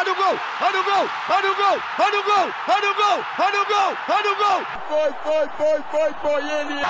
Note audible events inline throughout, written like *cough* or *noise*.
olha o gol, olha o gol, olha o gol, olha o gol, olha o gol, olha o gol, olha o gol. Foi, foi, foi, foi, foi ele.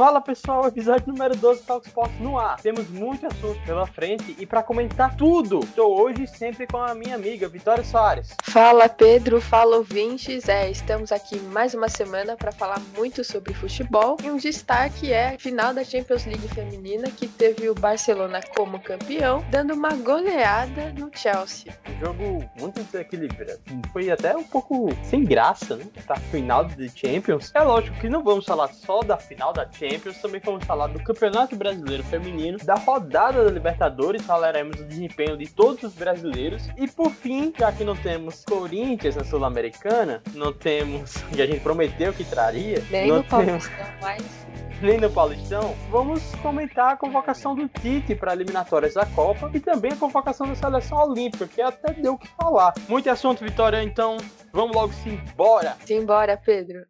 Fala pessoal, episódio número 12 do Talk Sports no ar. Temos muito assunto pela frente e para comentar tudo, estou hoje sempre com a minha amiga Vitória Soares. Fala Pedro, fala ouvintes. É, estamos aqui mais uma semana para falar muito sobre futebol e um destaque é a final da Champions League feminina que teve o Barcelona como campeão, dando uma goleada no Chelsea. Um jogo muito desequilibrado. Foi até um pouco sem graça, né? Pra final de Champions. É lógico que não vamos falar só da final da Champions Champions, também vamos falar do Campeonato Brasileiro Feminino, da rodada da Libertadores, falaremos do desempenho de todos os brasileiros. E por fim, já que não temos Corinthians na Sul-Americana, não temos, *laughs* e a gente prometeu que traria, Nem não no temos Paulistão, *laughs* mas nem no Paulistão, vamos comentar a convocação do Tite para eliminatórias da Copa e também a convocação da seleção olímpica, que até deu o que falar. Muito assunto, Vitória, então vamos logo se embora. simbora, Pedro.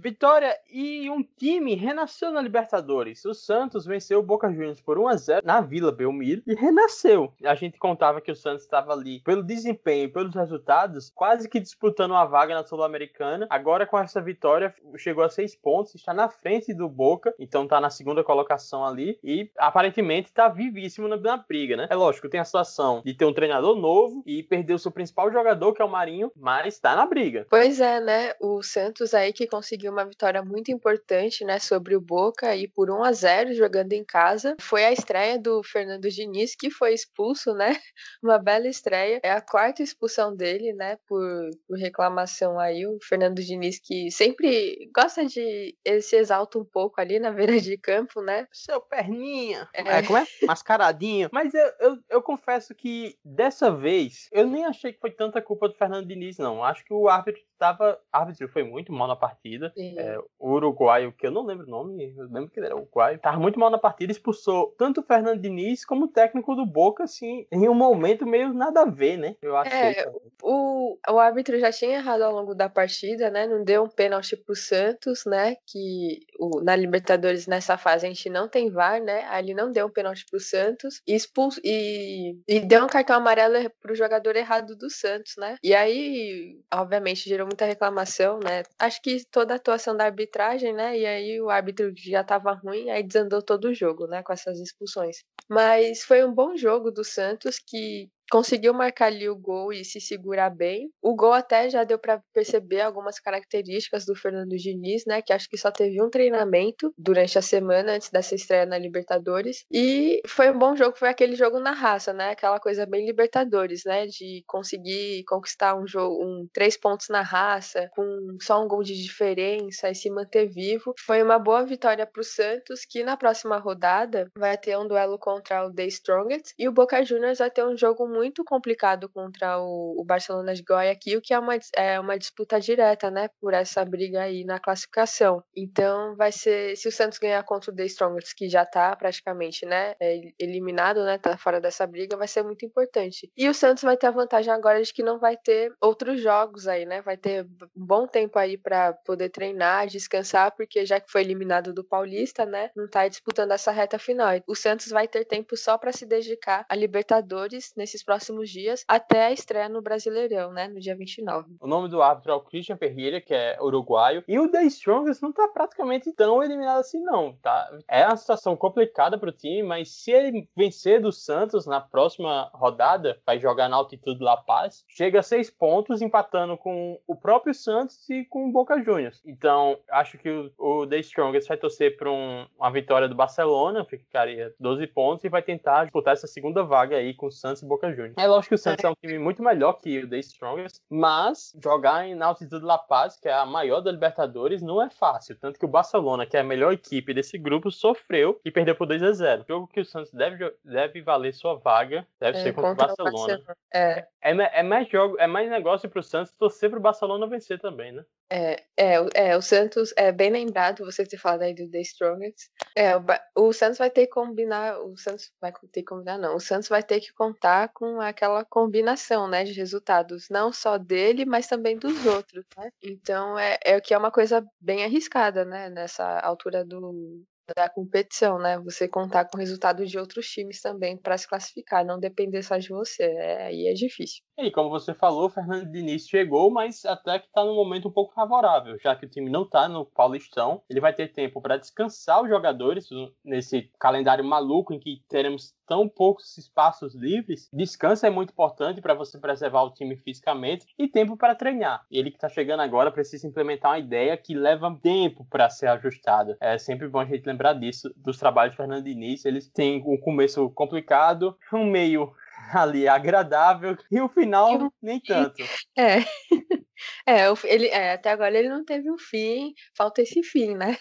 Vitória e um time renasceu na Libertadores. O Santos venceu o Boca Juniors por 1 a 0 na Vila Belmiro e renasceu. A gente contava que o Santos estava ali pelo desempenho pelos resultados, quase que disputando uma vaga na Sul-Americana. Agora com essa vitória chegou a seis pontos, está na frente do Boca, então está na segunda colocação ali e aparentemente está vivíssimo na, na briga, né? É lógico, tem a situação de ter um treinador novo e perder o seu principal jogador, que é o Marinho, mas está na briga. Pois é, né? O Santos aí que conseguiu uma vitória muito importante, né, sobre o Boca e por 1 a 0 jogando em casa. Foi a estreia do Fernando Diniz que foi expulso, né? *laughs* Uma bela estreia. É a quarta expulsão dele, né, por, por reclamação aí. O Fernando Diniz que sempre gosta de ele se exalta um pouco ali na beira de campo, né? Seu perninha. É. É, como é? Mascaradinho. *laughs* Mas eu, eu, eu confesso que dessa vez eu nem achei que foi tanta culpa do Fernando Diniz, não. Acho que o árbitro estava. O árbitro foi muito mal na partida. É, o uruguaio, que eu não lembro o nome, eu lembro que ele era uruguaio, tava muito mal na partida, expulsou tanto o Fernando Diniz como o técnico do Boca, assim, em um momento meio nada a ver, né? Eu achei. É, O, o árbitro já tinha errado ao longo da partida, né? Não deu um pênalti pro Santos, né? Que o, na Libertadores nessa fase a gente não tem VAR, né? Aí ele não deu um pênalti pro Santos e, expulso, e, e deu um cartão amarelo pro jogador errado do Santos, né? E aí, obviamente, gerou muita reclamação, né? Acho que toda a atuação da arbitragem, né? E aí o árbitro já tava ruim, aí desandou todo o jogo, né? Com essas expulsões. Mas foi um bom jogo do Santos que conseguiu marcar ali o gol e se segurar bem. O gol até já deu para perceber algumas características do Fernando Diniz, né, que acho que só teve um treinamento durante a semana antes dessa estreia na Libertadores. E foi um bom jogo, foi aquele jogo na raça, né, aquela coisa bem Libertadores, né, de conseguir conquistar um jogo, um três pontos na raça, com só um gol de diferença e se manter vivo. Foi uma boa vitória para o Santos, que na próxima rodada vai ter um duelo contra o The Strongest e o Boca Juniors vai ter um jogo muito complicado contra o, o Barcelona de Guayaquil, que é uma, é uma disputa direta, né, por essa briga aí na classificação. Então vai ser, se o Santos ganhar contra o The Strongest, que já tá praticamente, né, é, eliminado, né, tá fora dessa briga, vai ser muito importante. E o Santos vai ter a vantagem agora de que não vai ter outros jogos aí, né, vai ter um bom tempo aí para poder treinar, descansar, porque já que foi eliminado do Paulista, né, não tá disputando essa reta final. O Santos vai ter tempo só para se dedicar a Libertadores nesses próximos dias até a estreia no Brasileirão, né, no dia 29. O nome do árbitro é o Christian Ferreira, que é uruguaio. E o The Strongest não tá praticamente tão eliminado assim, não, tá? É uma situação complicada pro time, mas se ele vencer do Santos na próxima rodada, vai jogar na altitude La Paz, chega a seis pontos, empatando com o próprio Santos e com o Boca Juniors. Então, acho que o, The Strongest vai torcer para um, uma vitória do Barcelona, ficaria 12 pontos, e vai tentar disputar essa segunda vaga aí com o Santos e Boca Juniors. Juniors. É lógico que o Santos é um time muito melhor que o The Strongest, mas jogar em altitude La Paz, que é a maior da Libertadores, não é fácil. Tanto que o Barcelona, que é a melhor equipe desse grupo, sofreu e perdeu por 2 a 0 Jogo que o Santos deve, deve valer sua vaga, deve é, ser contra, contra o Barcelona. O Barcelona. É. É, é, mais jogo, é mais negócio pro Santos torcer pro Barcelona vencer também, né? É, é, é, o Santos é bem lembrado você ter falado aí do The Strongest. É, o, o, Santos vai ter que combinar, o Santos vai ter que combinar, não. O Santos vai ter que contar com aquela combinação, né, de resultados, não só dele, mas também dos outros, né? Então é, é o que é uma coisa bem arriscada, né, nessa altura do, da competição, né? Você contar com resultados de outros times também para se classificar, não depender só de você. É, aí é difícil. E como você falou, o Fernando Diniz chegou, mas até que está num momento um pouco favorável, já que o time não está no Paulistão. Ele vai ter tempo para descansar os jogadores nesse calendário maluco em que teremos tão poucos espaços livres. Descanso é muito importante para você preservar o time fisicamente e tempo para treinar. Ele que está chegando agora precisa implementar uma ideia que leva tempo para ser ajustada. É sempre bom a gente lembrar disso, dos trabalhos de Fernando Diniz. Eles têm um começo complicado, um meio *laughs* ali agradável e o final nem tanto. É. *laughs* É, ele, é, até agora ele não teve um fim, falta esse fim, né?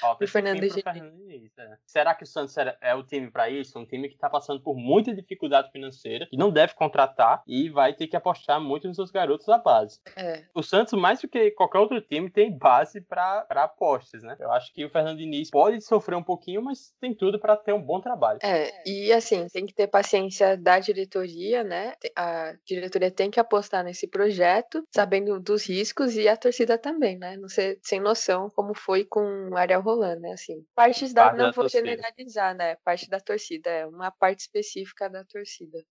Falta pro Fernando Diniz. Fernando Diniz é. Será que o Santos é o time para isso? Um time que está passando por muita dificuldade financeira, que não deve contratar e vai ter que apostar muito nos seus garotos da base. É. O Santos, mais do que qualquer outro time, tem base para apostas, né? Eu acho que o Fernando Diniz pode sofrer um pouquinho, mas tem tudo para ter um bom trabalho. É, e assim, tem que ter paciência da diretoria, né? A diretoria tem que apostar nesse projeto, sabendo dos riscos e a torcida também, né? Não ser sem noção como foi com o Ariel rolando, né? Assim, partes da. Parte não da vou torcida. generalizar, né? Parte da torcida, é uma parte específica da torcida.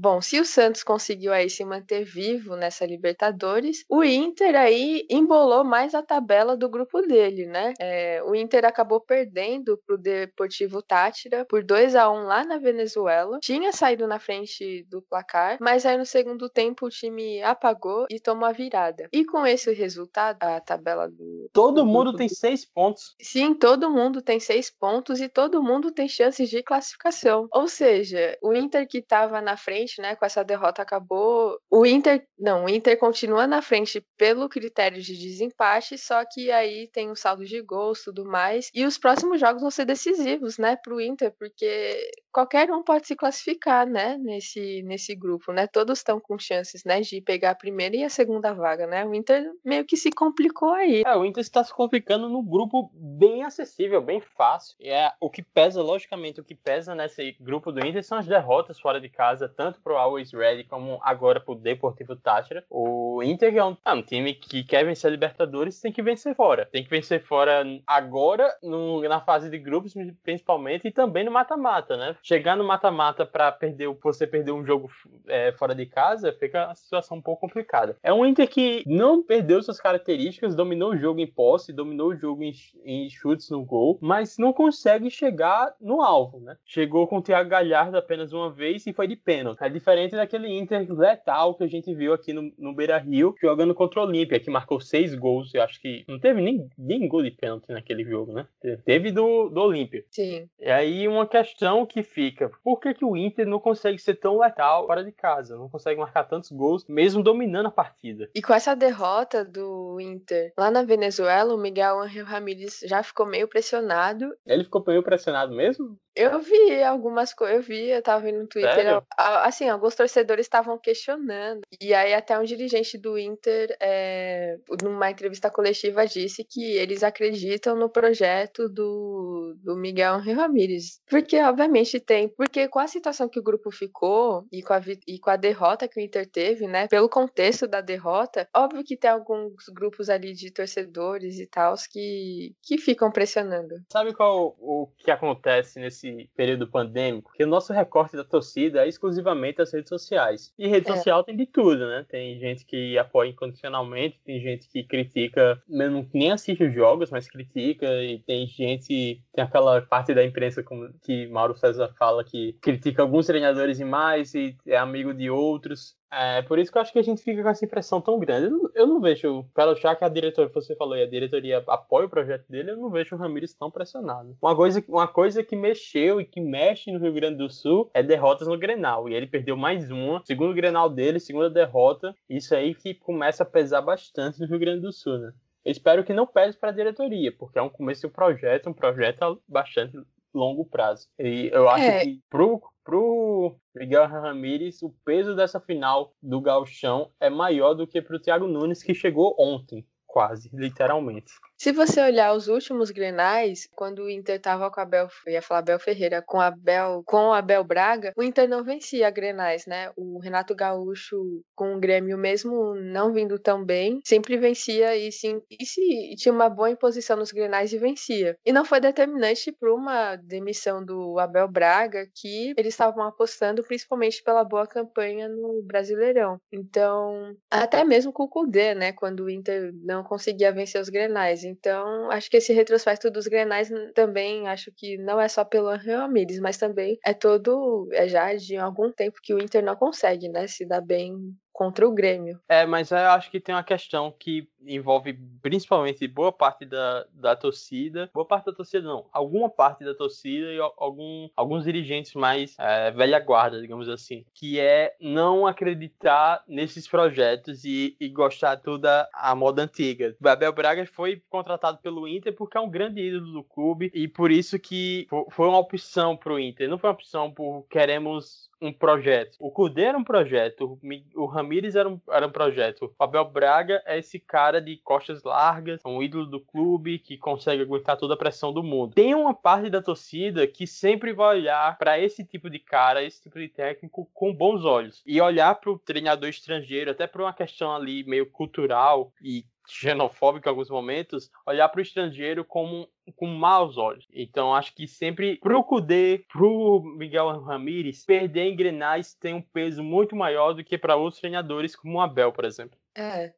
Bom, se o Santos conseguiu aí se manter vivo nessa Libertadores, o Inter aí embolou mais a tabela do grupo dele, né? É, o Inter acabou perdendo pro Deportivo Tátira por 2 a 1 lá na Venezuela. Tinha saído na frente do placar, mas aí no segundo tempo o time apagou e tomou a virada. E com esse resultado, a tabela do. Todo do mundo tem seis pontos. Sim, todo mundo tem seis pontos e todo mundo tem chances de classificação. Ou seja, o Inter que estava na frente frente, né? Com essa derrota acabou. O Inter. Não, o Inter continua na frente pelo critério de desempate, só que aí tem o saldo de gols tudo mais. E os próximos jogos vão ser decisivos, né, pro Inter, porque qualquer um pode se classificar, né, nesse, nesse grupo, né? Todos estão com chances, né, de pegar a primeira e a segunda vaga, né? O Inter meio que se complicou aí. É, o Inter está se complicando no grupo bem acessível, bem fácil. E é o que pesa, logicamente, o que pesa nesse grupo do Inter são as derrotas fora de casa, tanto pro Always Ready como agora pro Deportivo Táchira. O Inter é um, é um, time que quer vencer a Libertadores, tem que vencer fora. Tem que vencer fora agora, no, na fase de grupos, principalmente, e também no mata-mata, né? chegar no mata-mata para perder, você perder um jogo é, fora de casa, fica a situação um pouco complicada. É um Inter que não perdeu suas características, dominou o jogo em posse, dominou o jogo em, em chutes no gol, mas não consegue chegar no alvo, né? Chegou com o Thiago Galhardo apenas uma vez e foi de pênalti. É diferente daquele Inter letal que a gente viu aqui no, no Beira-Rio, jogando contra o Olímpia, que marcou seis gols. Eu acho que não teve nem, nem gol de pênalti naquele jogo, né? Teve do, do Olímpia. Sim. E aí uma questão que fica. Por que, que o Inter não consegue ser tão letal fora de casa? Não consegue marcar tantos gols, mesmo dominando a partida? E com essa derrota do Inter lá na Venezuela, o Miguel Angel Ramírez já ficou meio pressionado. Ele ficou meio pressionado mesmo? Eu vi algumas coisas, eu vi, eu tava vendo no Twitter. Sério? Assim, alguns torcedores estavam questionando. E aí, até um dirigente do Inter, é, numa entrevista coletiva, disse que eles acreditam no projeto do, do Miguel Ramírez. Porque, obviamente, tem. Porque com a situação que o grupo ficou e com a, e com a derrota que o Inter teve, né? Pelo contexto da derrota, óbvio que tem alguns grupos ali de torcedores e tal que, que ficam pressionando. Sabe qual o que acontece nesse período pandêmico, que o nosso recorte da torcida é exclusivamente as redes sociais. E rede é. social tem de tudo, né? Tem gente que apoia incondicionalmente, tem gente que critica, mesmo nem assiste os jogos, mas critica, e tem gente, tem aquela parte da imprensa como, que Mauro César fala que critica alguns treinadores e mais e é amigo de outros. É, por isso que eu acho que a gente fica com essa impressão tão grande. Eu não, eu não vejo, pelo achar que a diretoria, você falou, e a diretoria apoia o projeto dele, eu não vejo o Ramires tão pressionado. Uma coisa, uma coisa que mexeu e que mexe no Rio Grande do Sul é derrotas no Grenal. E ele perdeu mais uma, segundo Grenal dele, segunda derrota. Isso aí que começa a pesar bastante no Rio Grande do Sul, né? Eu espero que não pese para a diretoria, porque é um começo de um projeto, um projeto bastante longo prazo. E eu acho é. que pro, pro Miguel Ramírez, o peso dessa final do Galchão é maior do que pro Thiago Nunes, que chegou ontem, quase, literalmente. Se você olhar os últimos Grenais, quando o Inter tava com a Bel, ia falar Bel Ferreira, com a Bel, com a Bel Braga, o Inter não vencia Grenais, né? O Renato Gaúcho com o Grêmio mesmo não vindo tão bem, sempre vencia e sim, e se tinha uma boa imposição nos Grenais e vencia. E não foi determinante para uma demissão do Abel Braga, que eles estavam apostando principalmente pela boa campanha no Brasileirão. Então, até mesmo com o Cudê, né, quando o Inter não conseguia vencer os Grenais. Então, acho que esse retrospecto dos Grenais também acho que não é só pelo Ramires, mas também é todo é já de algum tempo que o Inter não consegue, né, se dar bem contra o Grêmio. É, mas eu acho que tem uma questão que envolve principalmente boa parte da, da torcida, boa parte da torcida não, alguma parte da torcida e algum, alguns dirigentes mais é, velha guarda, digamos assim, que é não acreditar nesses projetos e, e gostar toda a moda antiga. O Abel Braga foi contratado pelo Inter porque é um grande ídolo do clube e por isso que foi uma opção para o Inter, não foi uma opção por queremos um projeto. O Cudê era um projeto, o Ramires era um, era um projeto. O Abel Braga é esse cara de costas largas, um ídolo do clube que consegue aguentar toda a pressão do mundo. Tem uma parte da torcida que sempre vai olhar para esse tipo de cara, esse tipo de técnico com bons olhos e olhar para o treinador estrangeiro, até por uma questão ali meio cultural e xenofóbico em alguns momentos, olhar para o estrangeiro como com maus olhos. Então acho que sempre pro Cudê, pro Miguel Ramírez, perder em Grenais tem um peso muito maior do que para outros treinadores como o Abel, por exemplo. É,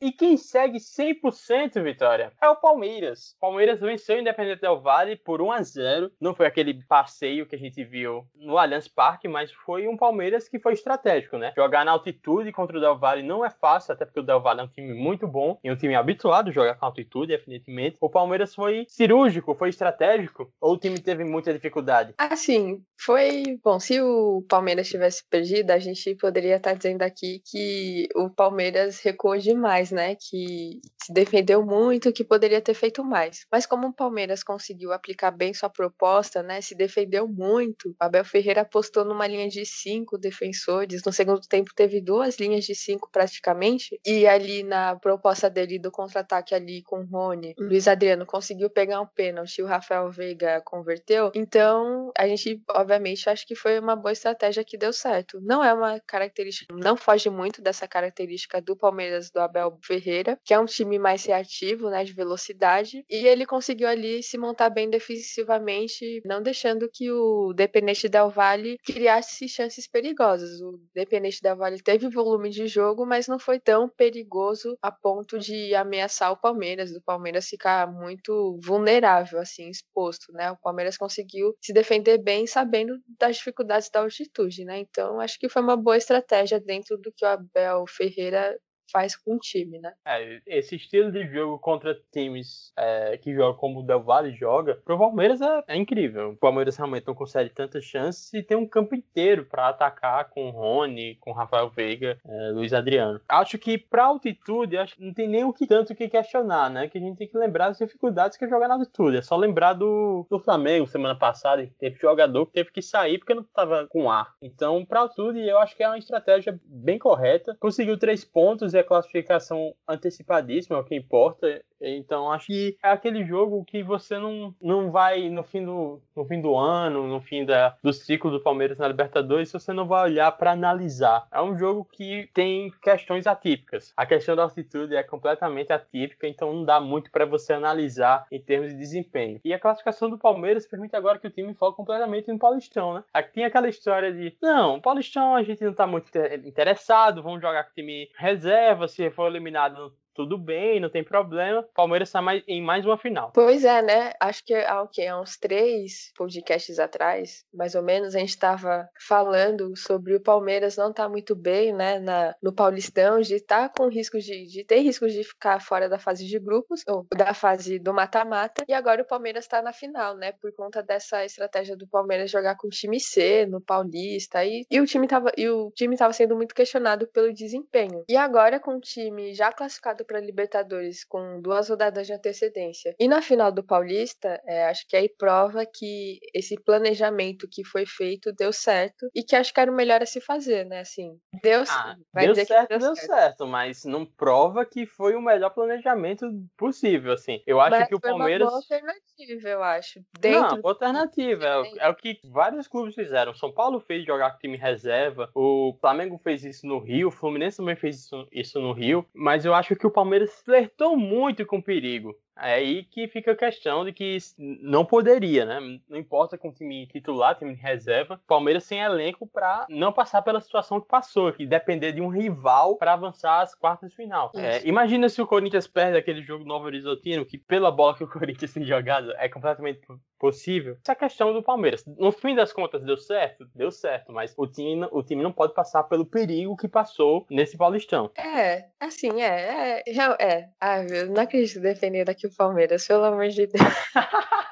e quem segue 100% vitória é o Palmeiras. O Palmeiras venceu o Independente Del Valle por 1 a 0. Não foi aquele passeio que a gente viu no Allianz Parque, mas foi um Palmeiras que foi estratégico, né? Jogar na altitude contra o Del Valle não é fácil, até porque o Del Valle é um time muito bom e um time habituado a jogar com altitude, definitivamente. O Palmeiras foi cirúrgico, foi estratégico, ou o time teve muita dificuldade? Assim, foi. Bom, se o Palmeiras tivesse perdido, a gente poderia estar dizendo aqui que o Palmeiras recuou demais, né? Que se defendeu muito, que poderia ter feito mais. Mas como o Palmeiras conseguiu aplicar bem sua proposta, né? Se defendeu muito. O Abel Ferreira apostou numa linha de cinco defensores. No segundo tempo teve duas linhas de cinco praticamente. E ali na proposta dele do contra-ataque ali com o Rony, o Luiz Adriano conseguiu pegar um pênalti, o Rafael Veiga converteu. Então, a gente, obviamente, acho que foi uma boa estratégia que deu certo. Não é uma característica, não foge muito dessa característica do Palmeiras do Abel Ferreira, que é um time mais reativo, né, de velocidade, e ele conseguiu ali se montar bem defensivamente, não deixando que o Dependente Del Valle criasse chances perigosas. O Dependente Del Valle teve volume de jogo, mas não foi tão perigoso a ponto de ameaçar o Palmeiras, do Palmeiras ficar muito vulnerável, assim, exposto, né? O Palmeiras conseguiu se defender bem, sabendo das dificuldades da altitude, né? Então, acho que foi uma boa estratégia dentro do que o Abel Ferreira faz com o time, né? É, esse estilo de jogo contra times é, que jogam como o Del Valle joga, pro Palmeiras é, é, incrível. O Palmeiras realmente não consegue tantas chances e tem um campo inteiro para atacar com o Rony, com o Rafael Veiga, é, Luiz Adriano. Acho que pra altitude, acho não tem nem o que tanto que questionar, né? Que a gente tem que lembrar das dificuldades que é jogar na altitude. É só lembrar do, do Flamengo semana passada, que teve jogador que teve que sair porque não tava com ar. Então, pra altitude, eu acho que é uma estratégia bem correta. Conseguiu três pontos e a classificação antecipadíssima, é o que importa. Então acho que é aquele jogo que você não, não vai no fim do, no fim do ano, no fim da, do ciclo do Palmeiras na Libertadores, você não vai olhar para analisar. É um jogo que tem questões atípicas. A questão da altitude é completamente atípica, então não dá muito para você analisar em termos de desempenho. E a classificação do Palmeiras permite agora que o time foque completamente no Paulistão, né? Aqui tem aquela história de, não, Paulistão a gente não tá muito interessado, vamos jogar com o time reserva, se for eliminado tudo bem, não tem problema. Palmeiras está mais, em mais uma final. Pois é, né? Acho que há, okay, há uns três podcasts atrás, mais ou menos, a gente estava falando sobre o Palmeiras não estar tá muito bem, né, na, no Paulistão, de estar tá com risco de, de ter risco de ficar fora da fase de grupos, ou da fase do mata-mata, e agora o Palmeiras está na final, né, por conta dessa estratégia do Palmeiras jogar com o time C no Paulista, e, e o time estava e o time tava sendo muito questionado pelo desempenho. E agora com o time já classificado para Libertadores com duas rodadas de antecedência e na final do Paulista, é, acho que aí prova que esse planejamento que foi feito deu certo e que acho que era o melhor a se fazer, né? Assim, deu, ah, vai deu certo, deu, deu certo. certo. mas não prova que foi o melhor planejamento possível, assim. Eu acho mas que o Palmeiras. Uma boa alternativa, eu acho. Dentro não, alternativa. É, é, o que vários clubes fizeram. São Paulo fez jogar com time reserva, o Flamengo fez isso no Rio, o Fluminense também fez isso, isso no Rio, mas eu acho que o Palmeiras flertou muito com perigo. É aí que fica a questão de que não poderia, né? Não importa com time titular, time de reserva, Palmeiras sem elenco para não passar pela situação que passou, que depender de um rival para avançar às quartas de final. É, imagina se o Corinthians perde aquele jogo Novo Horizontino, que pela bola que o *laughs* Corinthians tem jogado é completamente possível. Essa é a questão do Palmeiras. No fim das contas, deu certo? Deu certo, mas o time, o time não pode passar pelo perigo que passou nesse Paulistão. É, assim, é. É, é. é. Eu não acredito defender daqui o Palmeiras, pelo amor de Deus. *laughs*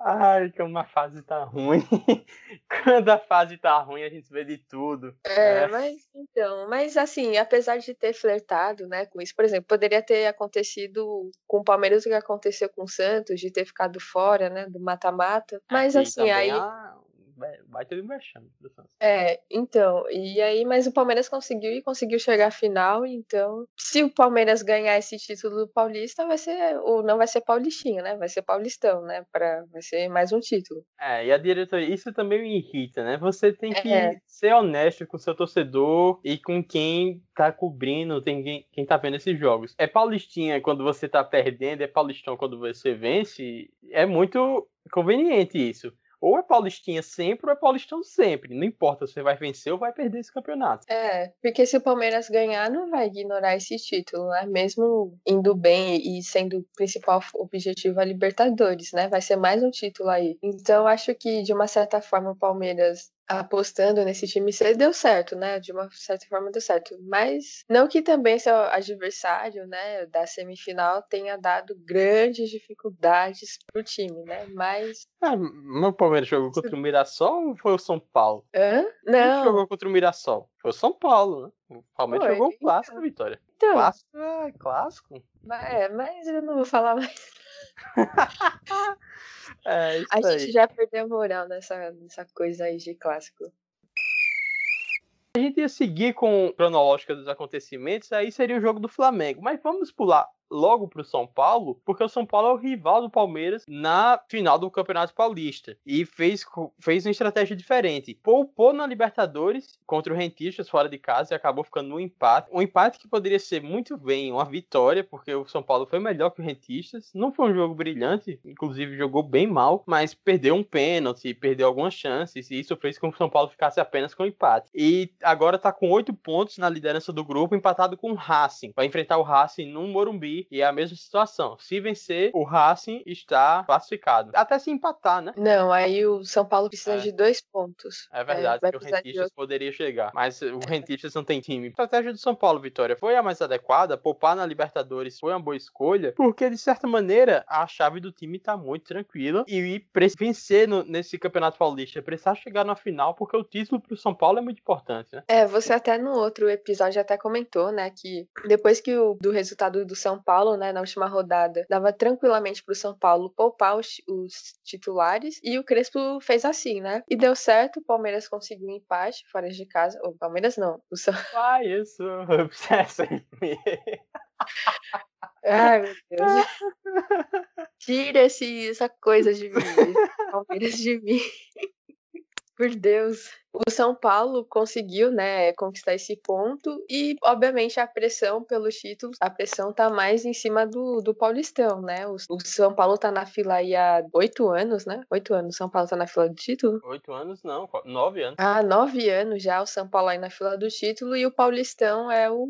Ai, que uma fase tá ruim. *laughs* Quando a fase tá ruim, a gente vê de tudo. É, é, mas então, mas assim, apesar de ter flertado, né, com isso, por exemplo, poderia ter acontecido com o Palmeiras o que aconteceu com o Santos, de ter ficado fora, né, do mata-mata. Mas Aqui assim, aí. A baita de merchan do Santos. É, então, e aí, mas o Palmeiras conseguiu e conseguiu chegar à final, então, se o Palmeiras ganhar esse título do Paulista, vai ser, ou não vai ser paulistinha, né? Vai ser paulistão, né? Pra, vai ser mais um título. É, e a diretoria, isso também me irrita, né? Você tem que é. ser honesto com o seu torcedor e com quem tá cobrindo, tem quem, quem tá vendo esses jogos. É paulistinha quando você tá perdendo, é paulistão quando você vence, é muito conveniente isso. Ou é paulistinha sempre ou é paulistão sempre. Não importa se você vai vencer ou vai perder esse campeonato. É, porque se o Palmeiras ganhar, não vai ignorar esse título, né? Mesmo indo bem e sendo o principal objetivo a Libertadores, né? Vai ser mais um título aí. Então, acho que, de uma certa forma, o Palmeiras apostando nesse time C deu certo, né? De uma certa forma deu certo. Mas não que também seu adversário, né, da semifinal tenha dado grandes dificuldades pro time, né? Mas. Ah, o Palmeiras jogou contra o Mirassol ou foi o São Paulo? Hã? Não. Quem jogou contra o Mirassol? Foi o São Paulo, né? O Palmeiras foi. jogou o clássico, então. Vitória. Então, clássico é clássico. É, mas eu não vou falar mais. *laughs* é, a gente aí. já perdeu a moral nessa, nessa coisa aí de clássico. A gente ia seguir com a cronológica dos acontecimentos, aí seria o jogo do Flamengo. Mas vamos pular logo para o São Paulo, porque o São Paulo é o rival do Palmeiras na final do Campeonato Paulista e fez, fez uma estratégia diferente. Poupou na Libertadores contra o Rentistas fora de casa e acabou ficando no empate. Um empate que poderia ser muito bem uma vitória, porque o São Paulo foi melhor que o Rentistas. Não foi um jogo brilhante, inclusive jogou bem mal, mas perdeu um pênalti, perdeu algumas chances e isso fez com que o São Paulo ficasse apenas com empate. E agora está com oito pontos na liderança do grupo, empatado com o Racing. Vai enfrentar o Racing no Morumbi e é a mesma situação. Se vencer, o Racing está classificado. Até se empatar, né? Não, aí o São Paulo precisa é. de dois pontos. É verdade, é, que o Rentistas de... poderia chegar. Mas o Rentistas não tem time. A estratégia do São Paulo, Vitória, foi a mais adequada. Poupar na Libertadores foi uma boa escolha, porque de certa maneira a chave do time tá muito tranquila. E vencer no, nesse Campeonato Paulista, precisar chegar na final, porque o título pro São Paulo é muito importante, né? É, você até no outro episódio até comentou, né, que depois que o do resultado do São Paulo, né, na última rodada, dava tranquilamente para o São Paulo poupar os, os, titulares e o Crespo fez assim, né? E deu certo, o Palmeiras conseguiu um empate fora de casa. O Palmeiras não, o São *laughs* Ah, isso, obsessa em mim. Ai, meu Deus. Tira esse, essa coisa de mim, Palmeiras de mim. *laughs* Por Deus. O São Paulo conseguiu, né, conquistar esse ponto e, obviamente, a pressão pelos títulos, a pressão tá mais em cima do, do Paulistão, né? O, o São Paulo tá na fila aí há oito anos, né? Oito anos, São Paulo tá na fila do título? Oito anos não, nove anos. Ah, nove anos já o São Paulo aí na fila do título e o Paulistão é o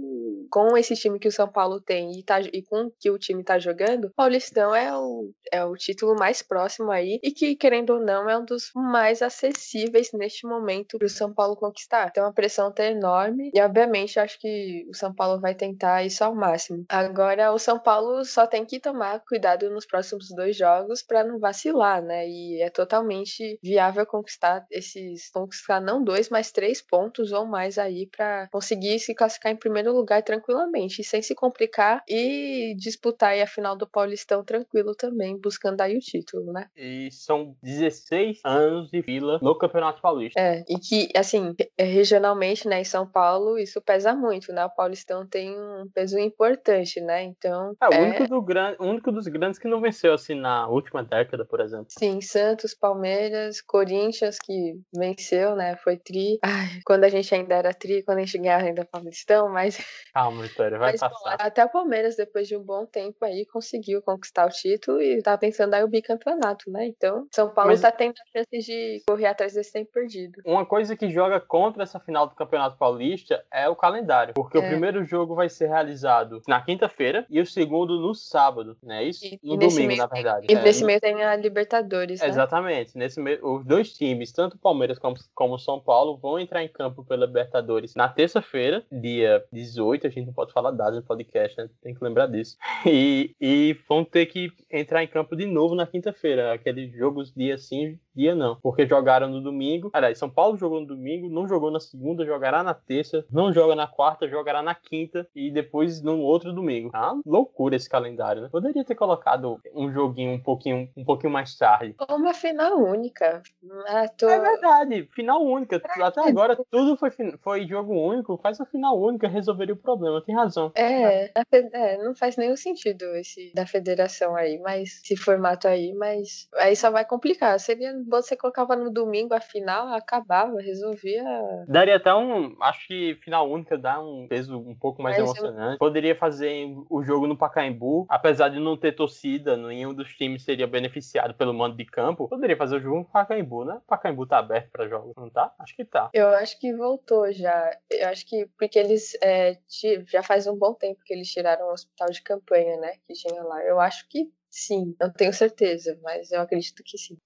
com esse time que o São Paulo tem e, tá, e com que o time tá jogando, o Paulistão é o, é o título mais próximo aí e que, querendo ou não, é um dos mais acessíveis neste momento para o São Paulo conquistar. Então a pressão tá enorme e, obviamente, acho que o São Paulo vai tentar isso ao máximo. Agora, o São Paulo só tem que tomar cuidado nos próximos dois jogos para não vacilar, né? E é totalmente viável conquistar esses, conquistar não dois, mas três pontos ou mais aí para conseguir se classificar em primeiro lugar tranquilamente, sem se complicar e disputar aí a final do Paulistão tranquilo também, buscando aí o título, né? E são 16 anos de fila no Campeonato Paulista. É, e que, assim, regionalmente, né, em São Paulo, isso pesa muito, né? O Paulistão tem um peso importante, né? Então. É, o é... Único, do gran... o único dos grandes que não venceu, assim, na última década, por exemplo. Sim, Santos, Palmeiras, Corinthians, que venceu, né? Foi tri. Ai, quando a gente ainda era tri, quando a gente ganhava ainda Paulistão, mas. *laughs* Calma, Vitória, vai mas, passar. Bom, até o Palmeiras, depois de um bom tempo aí, conseguiu conquistar o título e tá pensando aí o bicampeonato, né? Então, São Paulo mas... tá tendo a chance de correr atrás desse tempo perdido. Uma coisa que joga contra essa final do Campeonato Paulista é o calendário, porque é. o primeiro jogo vai ser realizado na quinta-feira e o segundo no sábado, né? Isso e, no e domingo, na verdade. E é, nesse meio tem a Libertadores, né? Exatamente. Nesse meio, os dois times, tanto o Palmeiras como, como o São Paulo, vão entrar em campo pela Libertadores na terça-feira, dia 18, a gente não pode falar dados no podcast, né? Tem que lembrar disso. *laughs* E, e vão ter que entrar em campo de novo na quinta-feira, aqueles jogos dia sim, dia não, porque jogaram no domingo. Aliás, São Paulo jogou no domingo, não jogou na segunda, jogará na terça, não joga na quarta, jogará na quinta e depois no outro domingo. Ah, loucura esse calendário, né? Poderia ter colocado um joguinho um pouquinho, um pouquinho mais tarde. Uma final única. Ah, tô... É verdade, final única. Até agora tudo foi, foi jogo único. Faz a final única, resolveria o problema. Tem razão. É, é, não faz nenhum sentido esse da federação aí, mas esse formato aí, mas aí só vai complicar. Seria você colocava no domingo a final, acabava, resolvia. Daria até um. Acho que final única dá um peso um pouco mais Mas emocionante. Eu... Poderia fazer o jogo no Pacaembu, apesar de não ter torcida, nenhum dos times seria beneficiado pelo mando de campo. Poderia fazer o jogo no Pacaembu, né? O Pacaembu tá aberto para jogos, não tá? Acho que tá. Eu acho que voltou já. Eu acho que porque eles é, já faz um bom tempo que eles tiraram o hospital de campanha, né? Que tinha lá. Eu acho que sim, não tenho certeza, mas eu acredito que sim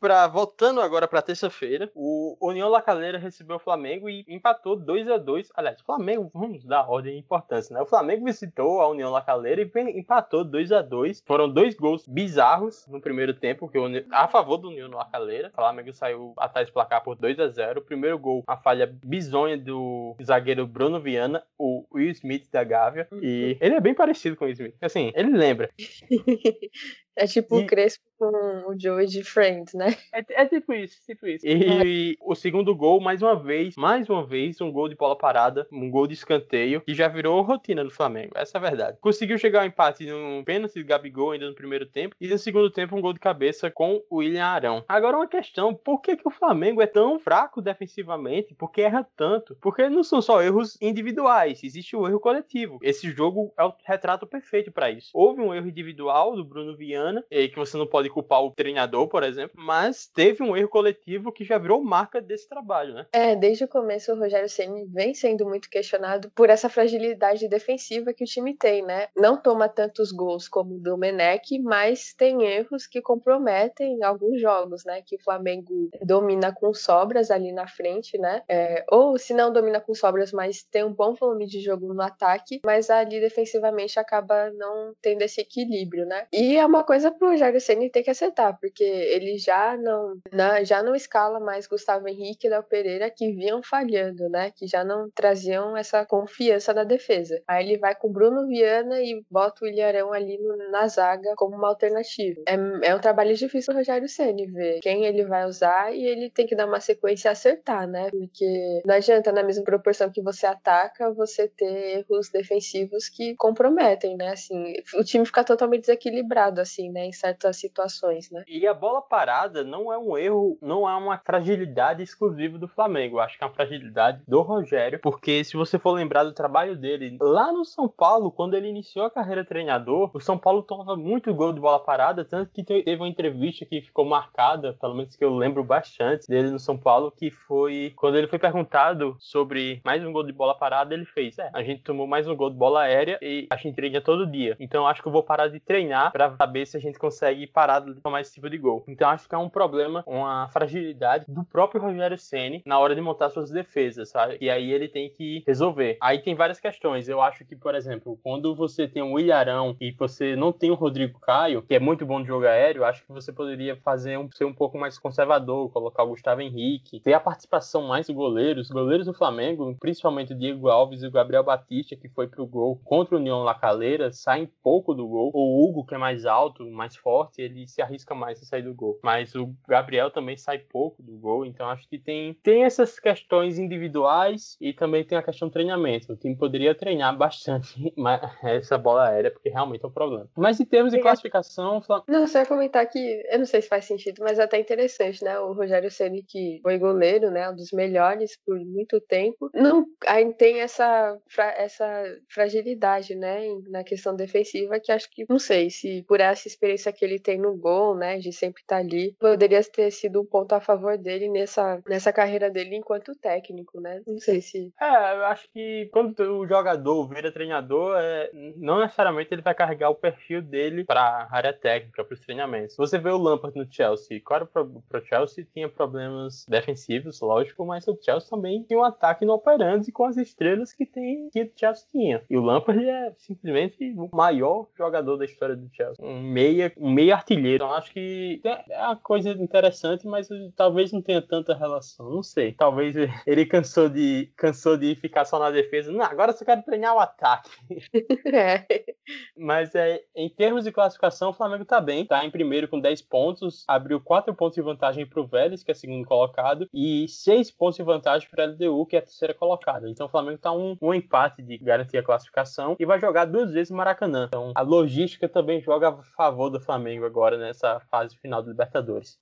pra, voltando agora para terça-feira, o União La Calera recebeu o Flamengo e empatou 2 a 2 Aliás, o Flamengo, vamos dar ordem de importância, né? O Flamengo visitou a União La Calera e empatou 2 a 2 Foram dois gols bizarros no primeiro tempo, que a favor do União La Calera. O Flamengo saiu atrás do placar por 2 a 0 O primeiro gol, uma falha bizonha do zagueiro Bruno Viana, o Will Smith da Gávea. E ele é bem parecido com o Smith. Assim, ele lembra. *laughs* É tipo e... o Crespo com o Joey de Friends, né? É, é tipo isso, tipo isso. E é. o segundo gol, mais uma vez, mais uma vez, um gol de bola parada, um gol de escanteio, que já virou rotina do Flamengo. Essa é a verdade. Conseguiu chegar ao empate num pênalti de Gabigol ainda no primeiro tempo, e no segundo tempo um gol de cabeça com o William Arão. Agora uma questão, por que, que o Flamengo é tão fraco defensivamente? Por que erra tanto? Porque não são só erros individuais, existe o erro coletivo. Esse jogo é o retrato perfeito para isso. Houve um erro individual do Bruno Viana, e que você não pode culpar o treinador, por exemplo, mas teve um erro coletivo que já virou marca desse trabalho, né? É, desde o começo o Rogério Ceni vem sendo muito questionado por essa fragilidade defensiva que o time tem, né? Não toma tantos gols como o do Menec, mas tem erros que comprometem alguns jogos, né? Que o Flamengo domina com sobras ali na frente, né? É, ou se não domina com sobras, mas tem um bom volume de jogo no ataque, mas ali defensivamente acaba não tendo esse equilíbrio, né? E é uma coisa pro Rogério Ceni ter que acertar, porque ele já não, na, já não escala mais Gustavo Henrique e Léo Pereira que vinham falhando, né? Que já não traziam essa confiança na defesa. Aí ele vai com Bruno Viana e bota o Ilharão ali no, na zaga como uma alternativa. É, é um trabalho difícil o Rogério Ceni ver quem ele vai usar e ele tem que dar uma sequência e acertar, né? Porque não adianta na mesma proporção que você ataca, você ter erros defensivos que comprometem, né? Assim, o time fica totalmente desequilibrado assim, né? Em certas situações né? E a bola parada não é um erro, não é uma fragilidade exclusiva do Flamengo. Acho que é uma fragilidade do Rogério, porque se você for lembrar do trabalho dele lá no São Paulo, quando ele iniciou a carreira treinador, o São Paulo tomava muito gol de bola parada, tanto que teve uma entrevista que ficou marcada, pelo menos que eu lembro bastante dele no São Paulo, que foi quando ele foi perguntado sobre mais um gol de bola parada, ele fez: É, a gente tomou mais um gol de bola aérea e a gente treina todo dia. Então acho que eu vou parar de treinar para saber se a gente consegue parar de tomar esse tipo de gol. Então acho que é um problema, uma fragilidade do próprio Rogério Ceni na hora de montar suas defesas, sabe? E aí ele tem que resolver. Aí tem várias questões. Eu acho que, por exemplo, quando você tem um Ilharão e você não tem o Rodrigo Caio, que é muito bom de jogo aéreo, acho que você poderia fazer um, ser um pouco mais conservador, colocar o Gustavo Henrique, ter a participação mais do goleiro. Os goleiros do Flamengo, principalmente o Diego Alves e o Gabriel Batista, que foi pro gol contra o União Lacaleira, saem pouco do gol. O Hugo, que é mais alto, mais forte, ele se arrisca mais a sair do gol. Mas o Gabriel também sai pouco do gol, então acho que tem, tem essas questões individuais e também tem a questão do treinamento. O time poderia treinar bastante *laughs* essa bola aérea, porque realmente é um problema. Mas em termos de classificação. Não, só comentar que eu não sei se faz sentido, mas é até interessante, né? O Rogério Ceni que foi goleiro, né? Um dos melhores por muito tempo. Não, aí tem essa, essa fragilidade, né? Na questão defensiva, que acho que, não sei, se por essa experiência que ele tem no gol, né? De sempre estar ali, poderia ter sido um ponto a favor dele nessa, nessa carreira dele enquanto técnico, né? Não sei se. É, eu acho que quando o jogador vira treinador, é, não necessariamente ele vai carregar o perfil dele para área técnica, para os treinamentos. Você vê o Lampard no Chelsea. Claro, para o Chelsea tinha problemas defensivos, lógico, mas o Chelsea também tinha um ataque inoperante com as estrelas que, tem, que o Chelsea tinha. E o Lampard é simplesmente o maior jogador da história do Chelsea. Um meia, um meia artilheiro. Então acho que é uma coisa interessante, mas talvez não tenha tanta relação. Não sei. Talvez *laughs* ele cansou de, cansou de ficar só na defesa. Não, agora só quero treinar o ataque. *laughs* É. *laughs* Mas é, em termos de classificação, o Flamengo tá bem. Tá em primeiro com 10 pontos. Abriu 4 pontos de vantagem pro Vélez, que é segundo colocado. E 6 pontos de vantagem para a LDU, que é a terceira colocada. Então o Flamengo tá um, um empate de garantir a classificação. E vai jogar duas vezes no Maracanã. Então a logística também joga a favor do Flamengo agora nessa fase final do Libertadores.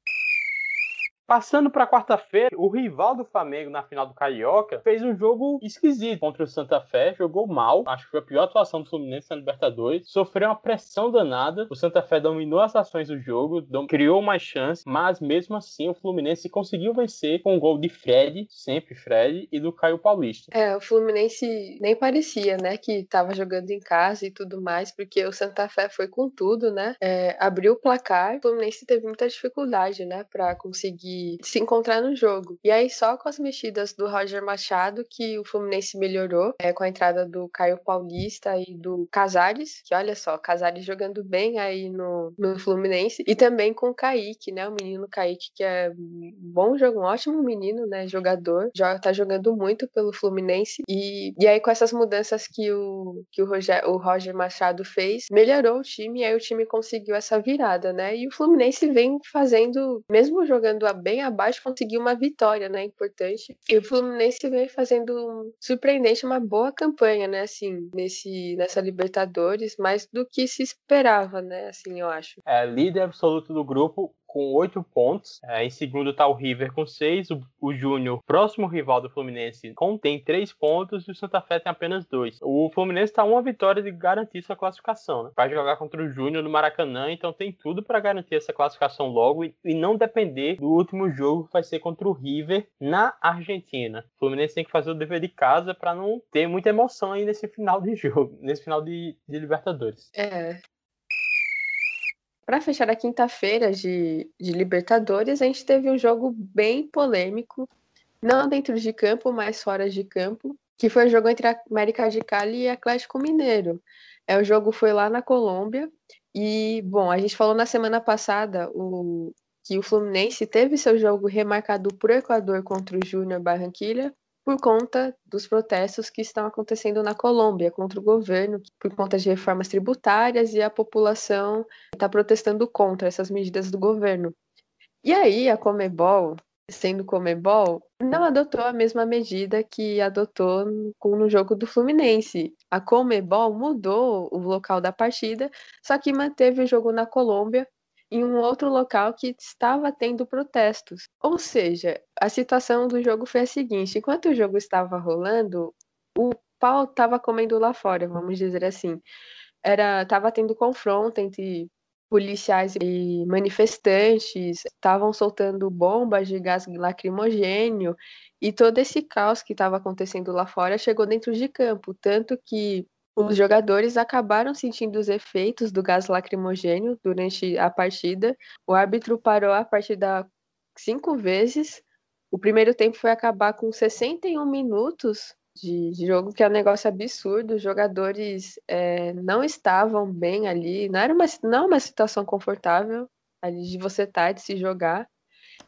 Passando para quarta-feira, o rival do Flamengo na final do Carioca fez um jogo esquisito contra o Santa Fé, jogou mal, acho que foi a pior atuação do Fluminense na Libertadores, sofreu uma pressão danada, o Santa Fé dominou as ações do jogo, criou mais chances, mas mesmo assim o Fluminense conseguiu vencer com um gol de Fred, sempre Fred, e do Caio Paulista. É, o Fluminense nem parecia, né, que estava jogando em casa e tudo mais, porque o Santa Fé foi com tudo, né, é, abriu o placar, o Fluminense teve muita dificuldade, né, para conseguir se encontrar no jogo. E aí, só com as mexidas do Roger Machado que o Fluminense melhorou, é, com a entrada do Caio Paulista e do Casares, que olha só, Casares jogando bem aí no, no Fluminense, e também com o Kaique, né? O menino Kaique, que é um bom jogo, um ótimo menino, né? Jogador, já tá jogando muito pelo Fluminense. E, e aí, com essas mudanças que o, que o, Roger, o Roger Machado fez, melhorou o time, e aí o time conseguiu essa virada, né? E o Fluminense vem fazendo, mesmo jogando a bem abaixo, conseguiu uma vitória, né? Importante. E o Fluminense vem fazendo surpreendente, uma boa campanha, né? Assim, nesse, nessa Libertadores, mais do que se esperava, né? Assim, eu acho. É, líder absoluto do grupo, com oito pontos. É, em segundo está o River com seis. O, o Júnior, próximo rival do Fluminense, tem três pontos e o Santa Fé tem apenas dois. O Fluminense está uma vitória de garantir sua classificação. Né? Vai jogar contra o Júnior no Maracanã, então tem tudo para garantir essa classificação logo e, e, não depender do último jogo que vai ser contra o River na Argentina. O Fluminense tem que fazer o dever de casa para não ter muita emoção aí nesse final de jogo, nesse final de, de Libertadores. É, para fechar a quinta-feira de, de Libertadores, a gente teve um jogo bem polêmico, não dentro de campo, mas fora de campo, que foi o jogo entre a América de Cali e Atlético Mineiro. É, o jogo foi lá na Colômbia e, bom, a gente falou na semana passada o, que o Fluminense teve seu jogo remarcado por Equador contra o Júnior Barranquilha por conta dos protestos que estão acontecendo na Colômbia contra o governo, por conta de reformas tributárias e a população está protestando contra essas medidas do governo. E aí a Comebol, sendo Comebol, não adotou a mesma medida que adotou no jogo do Fluminense. A Comebol mudou o local da partida, só que manteve o jogo na Colômbia em um outro local que estava tendo protestos. Ou seja, a situação do jogo foi a seguinte: enquanto o jogo estava rolando, o pau estava comendo lá fora, vamos dizer assim. Era, estava tendo confronto entre policiais e manifestantes, estavam soltando bombas de gás lacrimogênio e todo esse caos que estava acontecendo lá fora chegou dentro de campo, tanto que os jogadores acabaram sentindo os efeitos do gás lacrimogênio durante a partida. O árbitro parou a partida cinco vezes. O primeiro tempo foi acabar com 61 minutos de, jogo, que é um negócio absurdo. Os jogadores é, não estavam bem ali. Não era uma, não uma situação confortável ali de você estar, de se jogar.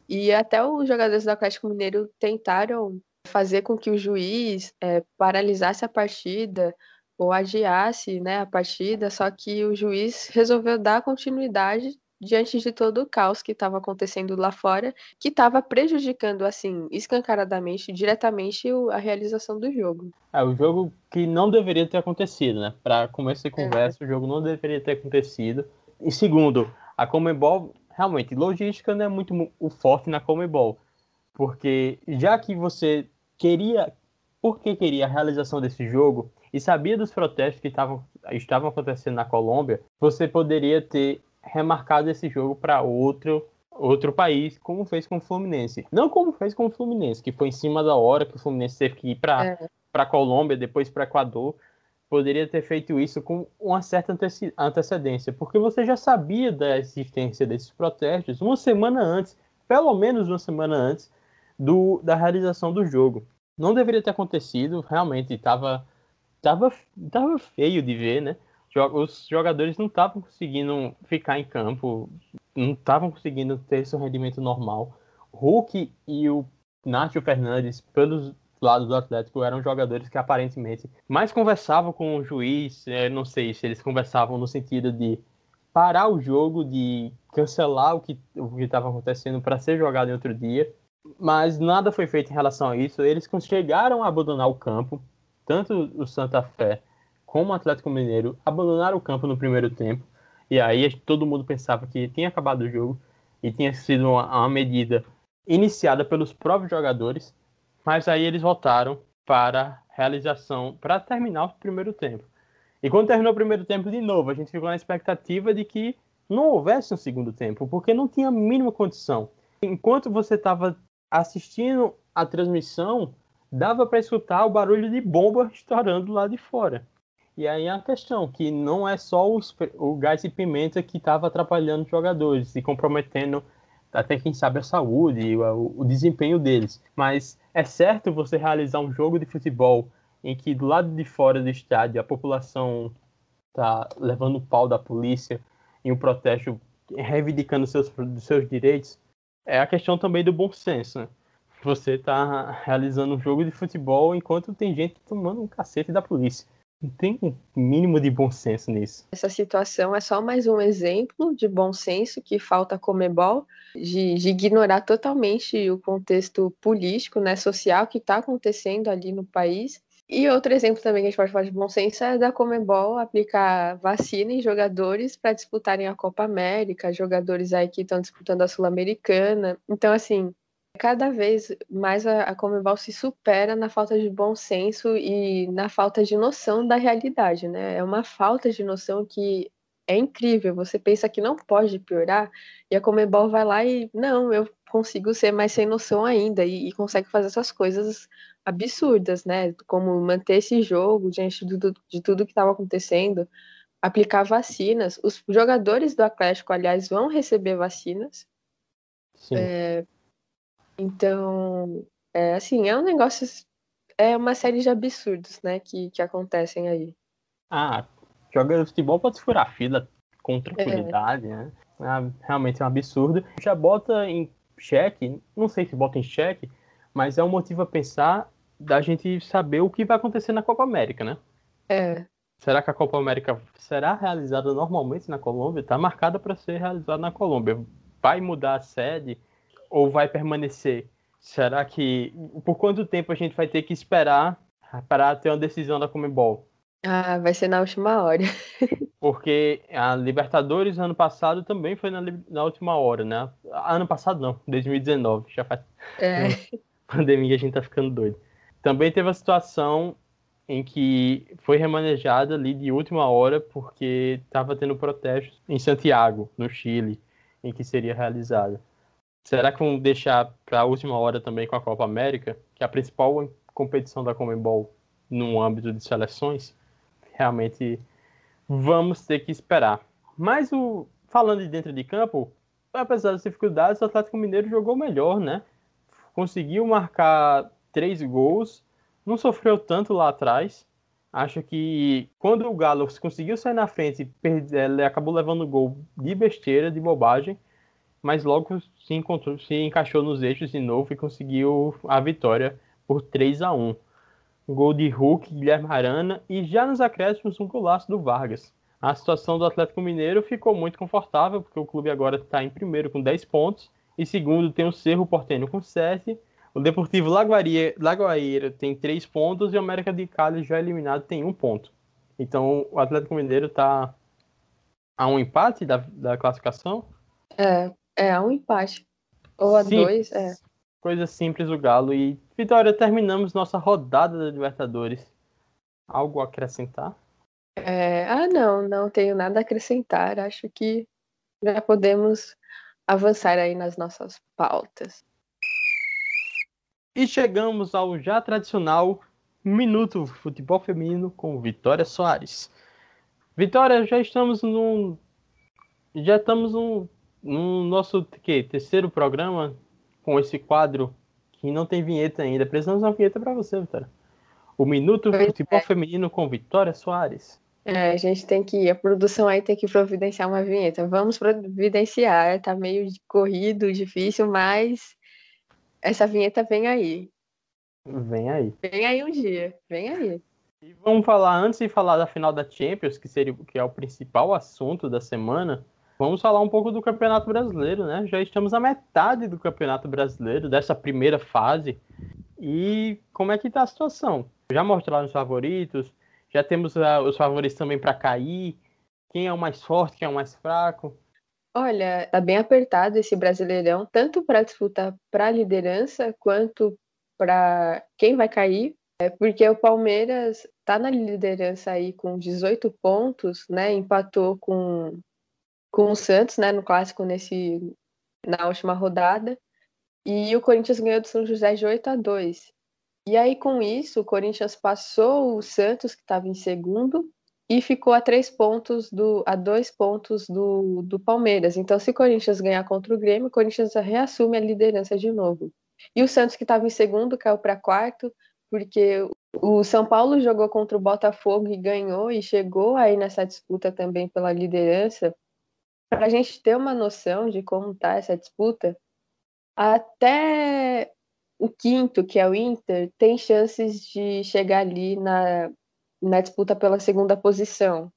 E até os jogadores do Atlético Mineiro tentaram fazer com que o juiz é, paralisasse a partida ou adiasse né, a partida, só que o juiz resolveu dar continuidade diante de todo o caos que estava acontecendo lá fora, que estava prejudicando, assim, escancaradamente, diretamente a realização do jogo. É, o jogo que não deveria ter acontecido, né? Para começar a conversa, é. o jogo não deveria ter acontecido. E segundo, a Comebol, realmente, logística não é muito o forte na Comebol, porque já que você queria, por que queria a realização desse jogo, e sabia dos protestos que estavam, estavam acontecendo na Colômbia, você poderia ter remarcado esse jogo para outro outro país, como fez com o Fluminense. Não como fez com o Fluminense, que foi em cima da hora que o Fluminense teve que ir para é. para Colômbia, depois para Equador. Poderia ter feito isso com uma certa antecedência, porque você já sabia da existência desses protestos uma semana antes, pelo menos uma semana antes do, da realização do jogo. Não deveria ter acontecido, realmente estava tava, tava feio de ver, né? Os jogadores não estavam conseguindo ficar em campo, não estavam conseguindo ter seu rendimento normal. Hulk e o Nacho Fernandes, pelos lados do Atlético, eram jogadores que aparentemente mais conversavam com o juiz. não sei se eles conversavam no sentido de parar o jogo, de cancelar o que estava acontecendo para ser jogado em outro dia. Mas nada foi feito em relação a isso. Eles chegaram a abandonar o campo tanto o Santa Fé como o Atlético Mineiro abandonaram o campo no primeiro tempo. E aí todo mundo pensava que tinha acabado o jogo e tinha sido uma, uma medida iniciada pelos próprios jogadores, mas aí eles voltaram para realização, para terminar o primeiro tempo. E quando terminou o primeiro tempo de novo, a gente ficou na expectativa de que não houvesse um segundo tempo, porque não tinha a mínima condição. Enquanto você estava assistindo a transmissão, dava para escutar o barulho de bomba estourando lá de fora. E aí a questão, que não é só o, o gás e pimenta que estava atrapalhando os jogadores e comprometendo até quem sabe a saúde, o, o desempenho deles. Mas é certo você realizar um jogo de futebol em que do lado de fora do estádio a população está levando pau da polícia em um protesto reivindicando seus, seus direitos, é a questão também do bom senso. Né? Você tá realizando um jogo de futebol enquanto tem gente tomando um cacete da polícia. Não tem um mínimo de bom senso nisso. Essa situação é só mais um exemplo de bom senso que falta a Comebol, de, de ignorar totalmente o contexto político, né, social que está acontecendo ali no país. E outro exemplo também que a gente pode falar de bom senso é da Comebol aplicar vacina em jogadores para disputarem a Copa América, jogadores aí que estão disputando a Sul-Americana. Então, assim, Cada vez mais a, a Comebol se supera na falta de bom senso e na falta de noção da realidade, né? É uma falta de noção que é incrível. Você pensa que não pode piorar e a Comebol vai lá e não, eu consigo ser mais sem noção ainda e, e consegue fazer essas coisas absurdas, né? Como manter esse jogo diante de, de tudo que estava acontecendo, aplicar vacinas. Os jogadores do Atlético, aliás, vão receber vacinas. Sim. É, então, é, assim, é um negócio. É uma série de absurdos, né, que, que acontecem aí. Ah, joga futebol pode furar fila com tranquilidade, é. né? É, realmente é um absurdo. Já bota em xeque, não sei se bota em xeque, mas é um motivo a pensar da gente saber o que vai acontecer na Copa América, né? É. Será que a Copa América será realizada normalmente na Colômbia? Está marcada para ser realizada na Colômbia. Vai mudar a sede? Ou vai permanecer? Será que por quanto tempo a gente vai ter que esperar para ter uma decisão da Comebol? Ah, vai ser na última hora. *laughs* Porque a Libertadores ano passado também foi na, na última hora, né? Ano passado não, 2019, já faz É. *laughs* pandemia a gente tá ficando doido. Também teve a situação em que foi remanejada ali de última hora porque estava tendo protestos em Santiago, no Chile, em que seria realizada. Será que vão deixar para a última hora também com a Copa América, que é a principal competição da Comembol no âmbito de seleções? Realmente vamos ter que esperar. Mas o falando de dentro de campo, apesar das dificuldades, o Atlético Mineiro jogou melhor, né? Conseguiu marcar três gols, não sofreu tanto lá atrás. Acho que quando o Galo conseguiu sair na frente, ele acabou levando gol de besteira, de bobagem, mas logo se, encontrou, se encaixou nos eixos de novo e conseguiu a vitória por 3 a 1 Gol de Hulk, Guilherme Arana e já nos acréscimos um golaço do Vargas. A situação do Atlético Mineiro ficou muito confortável, porque o clube agora está em primeiro com 10 pontos, e segundo tem o Cerro Portenho com 7, o Deportivo Lagoaria, Lagoaíra tem 3 pontos e o América de Cali já eliminado tem 1 ponto. Então o Atlético Mineiro está a um empate da, da classificação? É, é um empate. Ou a dois, é. Coisa simples o Galo. E, Vitória, terminamos nossa rodada da Libertadores. Algo a acrescentar? É, ah, não, não tenho nada a acrescentar. Acho que já podemos avançar aí nas nossas pautas. E chegamos ao já tradicional Minuto Futebol Feminino com Vitória Soares. Vitória, já estamos no. Já estamos no, no nosso que, terceiro programa com esse quadro que não tem vinheta ainda. Precisamos de uma vinheta para você, Vitória. O Minuto Pois Futebol é. Feminino com Vitória Soares. É, a gente tem que, a produção aí tem que providenciar uma vinheta. Vamos providenciar, tá meio de- corrido, difícil, mas essa vinheta vem aí. Vem aí. Vem aí um dia, vem aí. E vamos falar, antes de falar da final da Champions, que, seria, que é o principal assunto da semana, vamos falar um pouco do Campeonato Brasileiro, né? Já estamos na metade do Campeonato Brasileiro, dessa primeira fase. E como é que tá a situação? Já mostraram os favoritos, já temos ah, os favoritos também para cair. Quem é o mais forte, quem é o mais fraco? Olha, tá bem apertado esse Brasileirão, tanto para disputar para a liderança quanto para quem vai cair, é porque o Palmeiras tá na liderança aí com 18 pontos, né? Empatou com com o Santos, né, no clássico nesse na última rodada. E o Corinthians ganhou do São José de 8 a 2. E aí com isso, o Corinthians passou o Santos que estava em segundo e ficou a três pontos do a dois pontos do, do Palmeiras. Então, se o Corinthians ganhar contra o Grêmio, o Corinthians reassume a liderança de novo. E o Santos, que estava em segundo, caiu para quarto, porque o São Paulo jogou contra o Botafogo e ganhou, e chegou aí nessa disputa também pela liderança. Para a gente ter uma noção de como está essa disputa, até o quinto, que é o Inter, tem chances de chegar ali na, na disputa pela segunda posição.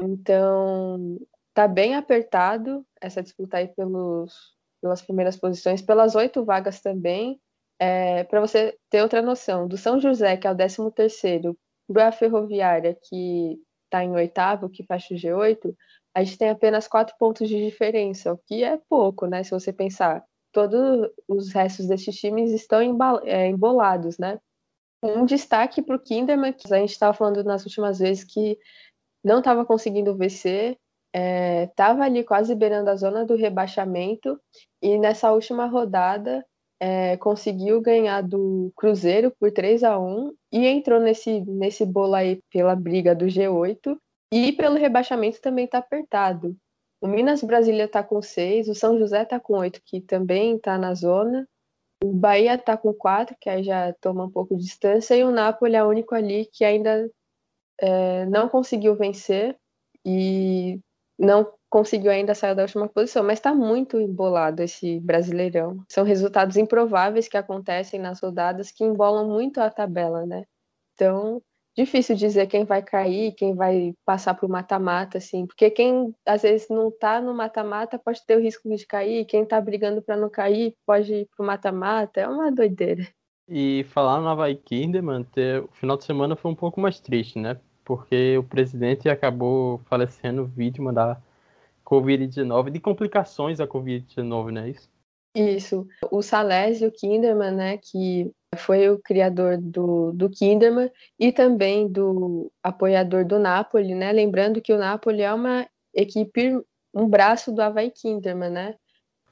Então, tá bem apertado essa disputa aí pelos, pelas primeiras posições, pelas oito vagas também. É, Para você ter outra noção, do São José, que é o 13 terceiro, para a Ferroviária, que está em oitavo, que fecha o G8, a gente tem apenas quatro pontos de diferença, o que é pouco, né? Se você pensar, todos os restos desses times estão é, embolados, né? Um destaque para o Kinderman, que a gente estava falando nas últimas vezes que não estava conseguindo vencer, estava ali quase beirando a zona do rebaixamento, e nessa última rodada é, conseguiu ganhar do Cruzeiro por 3 a 1 e entrou nesse, nesse bolo aí pela briga do G8, e pelo rebaixamento também está apertado. O Minas Brasília está com 6, o São José está com 8, que também está na zona. O Bahia está com 4, que aí já toma um pouco de distância. E o Napoli é o único ali que ainda é, não conseguiu vencer e não conseguiu ainda sair da última posição. Mas está muito embolado esse Brasileirão. São resultados improváveis que acontecem nas rodadas que embolam muito a tabela, né? Então, difícil dizer quem vai cair, quem vai passar para o mata-mata, assim, porque quem às vezes não está no mata-mata pode ter o risco de cair, quem está brigando para não cair pode ir para o mata-mata, é uma doideira. E falar no Havaí Kinderman, o final de semana foi um pouco mais triste, né? porque o presidente acabou falecendo vítima da Covid-19, de complicações da Covid-19, não é isso? Isso. O Salésio Kinderman, né, que foi o criador do, do Kinderman e também do apoiador do Napoli, né? Lembrando que o Napoli é uma equipe, um braço do Havaí Kinderman, né?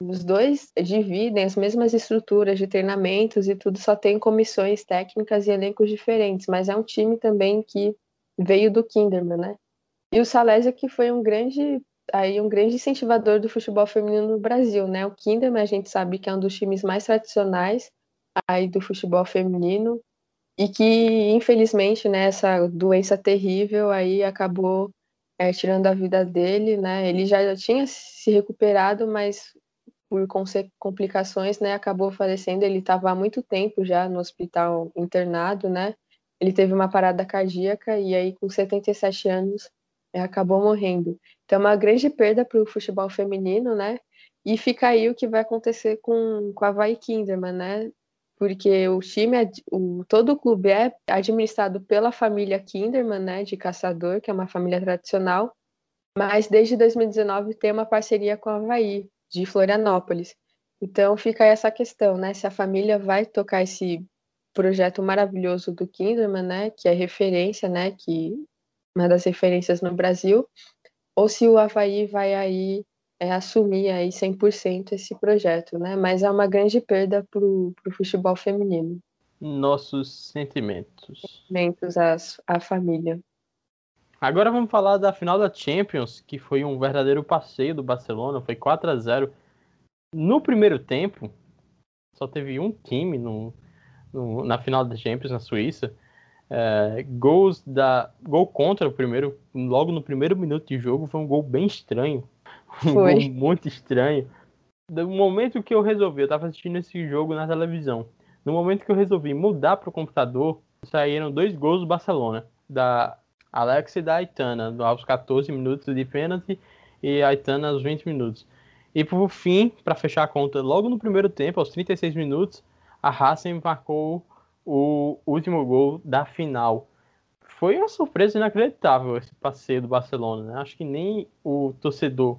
Os dois dividem as mesmas estruturas de treinamentos e tudo, só tem comissões técnicas e elencos diferentes, mas é um time também que veio do Kinderman, né? E o Salésio que foi um grande aí um grande incentivador do futebol feminino no Brasil, né? O Kinderman a gente sabe que é um dos times mais tradicionais aí do futebol feminino e que infelizmente né, essa doença terrível aí acabou é, tirando a vida dele, né? Ele já tinha se recuperado, mas por complicações, né, acabou falecendo. Ele estava há muito tempo já no hospital internado, né? Ele teve uma parada cardíaca e aí com 77 anos é, acabou morrendo. Então, é uma grande perda para o futebol feminino, né? E fica aí o que vai acontecer com, com a Vai Kinderman, né? Porque o time, o, todo o clube é administrado pela família Kinderman, né? De caçador, que é uma família tradicional. Mas desde 2019 tem uma parceria com a Havaí, de Florianópolis. Então fica essa questão, né? Se a família vai tocar esse projeto maravilhoso do Kinderman, né? Que é referência, né? Que uma das referências no Brasil, ou se o Havaí vai aí é, assumir aí 100% esse projeto, né? Mas é uma grande perda para o futebol feminino. Nossos sentimentos. Sentimentos à, família. Agora vamos falar da final da Champions, que foi um verdadeiro passeio do Barcelona, foi 4 a 0 No primeiro tempo, só teve um time no, no na final da Champions na Suíça, é, gols da. Gol contra o primeiro. Logo no primeiro minuto de jogo foi um gol bem estranho. Um foi. gol muito estranho. No momento que eu resolvi, eu estava assistindo esse jogo na televisão. No momento que eu resolvi mudar para o computador, saíram dois gols do Barcelona. Da Alex e da Aitana, aos 14 minutos de pênalti e a Aitana aos 20 minutos. E por fim, para fechar a conta, logo no primeiro tempo, aos 36 minutos, a Racing marcou o último gol da final. Foi uma surpresa inacreditável esse passeio do Barcelona. Né? Acho que nem o torcedor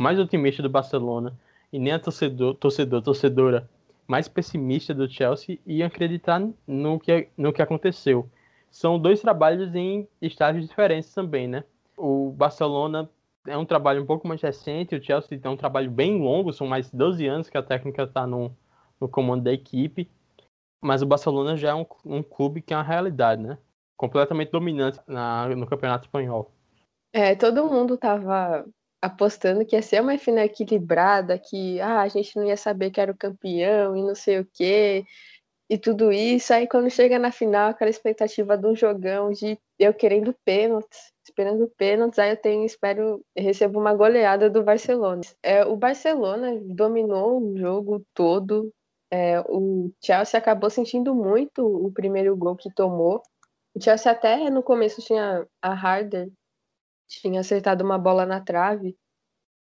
mais otimista do Barcelona e nem a torcedor, torcedor, torcedora mais pessimista do Chelsea ia acreditar no que, no que aconteceu. São dois trabalhos em estágios diferentes também, né? O Barcelona é um trabalho um pouco mais recente, o Chelsea tem um trabalho bem longo, são mais 12 anos que a técnica está no, no comando da equipe. Mas o Barcelona já é um, um clube que é uma realidade, né? Completamente dominante na, no Campeonato Espanhol. É, todo mundo tava apostando que ia ser uma final equilibrada, que ah, a gente não ia saber que era o campeão e não sei o quê, e tudo isso. Aí quando chega na final, aquela expectativa de um jogão, de eu querendo pênaltis, esperando pênaltis, aí eu tenho, espero, recebo uma goleada do Barcelona. É, o Barcelona dominou o jogo todo, é, o Chelsea acabou sentindo muito o primeiro gol que tomou. O Chelsea até no começo tinha a Harder, tinha acertado uma bola na trave,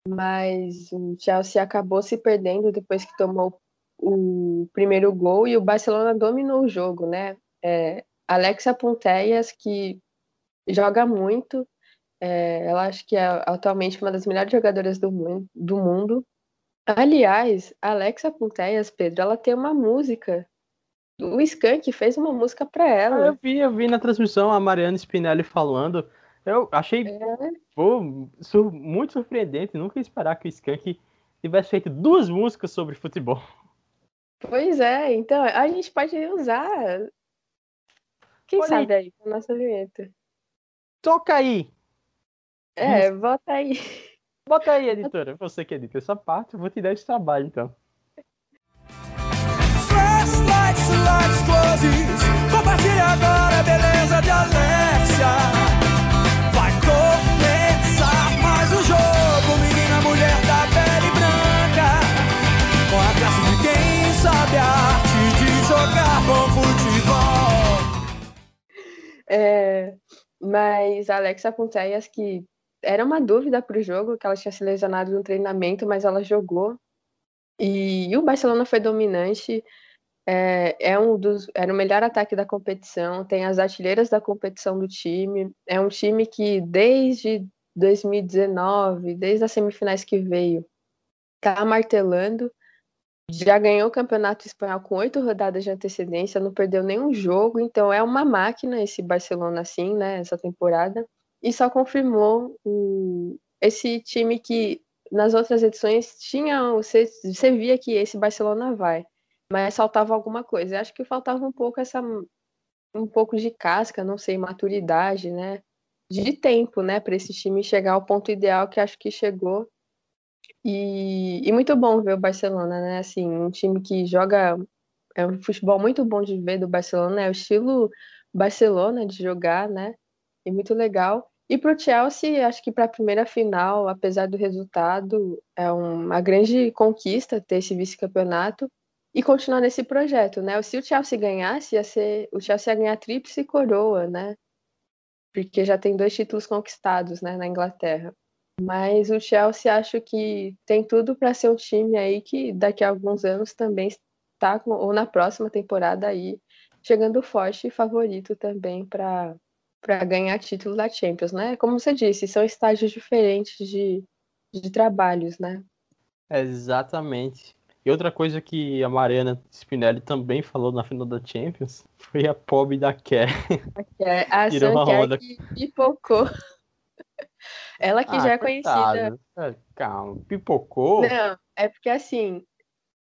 mas o Chelsea acabou se perdendo depois que tomou o primeiro gol e o Barcelona dominou o jogo, né? É, Alexa Punteias, que joga muito, é, ela acho que é atualmente uma das melhores jogadoras do mundo, do mundo Aliás, Alexa Punteias, Pedro, ela tem uma música. O Skank fez uma música para ela. Ah, eu vi, eu vi na transmissão a Mariana Spinelli falando. Eu achei é. pô, sur muito surpreendente. Nunca ia esperar que o Skank tivesse feito duas músicas sobre futebol. Pois é, então a gente pode usar. Quem Olha sabe aí, a nossa vinheta. Toca aí! É, bota aí. Bota aí, editora. Você que edita essa parte, eu vou te dar esse trabalho, então. Flashlights, lights, closes. Compartilha agora a beleza de Alexia. É, mas Alexa Ponteias, que era uma dúvida para o jogo, que ela tinha se lesionado no treinamento, mas ela jogou. E, e o Barcelona foi dominante. É, é um dos, era o melhor ataque da competição, tem as artilheiras da competição do time. É um time que desde 2019, desde as semifinais que veio, tá martelando. Já ganhou o Campeonato Espanhol com oito rodadas de antecedência, não perdeu nenhum jogo, então é uma máquina esse Barcelona assim, né, essa temporada. E só confirmou esse time que nas outras edições tinha, você, você via que esse Barcelona vai mas faltava alguma coisa. Eu acho que faltava um pouco essa um pouco de casca, não sei, maturidade, né? De tempo, né, para esse time chegar ao ponto ideal que acho que chegou. E, e muito bom ver o Barcelona, né? Assim, um time que joga é um futebol muito bom de ver do Barcelona, é o estilo Barcelona de jogar, né? E muito legal. E para o Chelsea, acho que para a primeira final, apesar do resultado, é uma grande conquista ter esse vice-campeonato e continuar nesse projeto, né? Se o Chelsea ganhasse, ia ser o Chelsea ia ganhar tríplice coroa, né? Porque já tem dois títulos conquistados, né, na Inglaterra. Mas o Chelsea acho que tem tudo para ser um time aí que daqui a alguns anos também está ou na próxima temporada aí chegando forte e favorito também para ganhar título da Champions, né? Como você disse, são estágios diferentes de, de trabalhos, né? Exatamente. E outra coisa que a Mariana Spinelli também falou na final da Champions foi a pobre da Kerr. A Tirou uma onda. que pipocou. Ela que ah, já é conhecida. É, calma, pipocou? Não, é porque assim,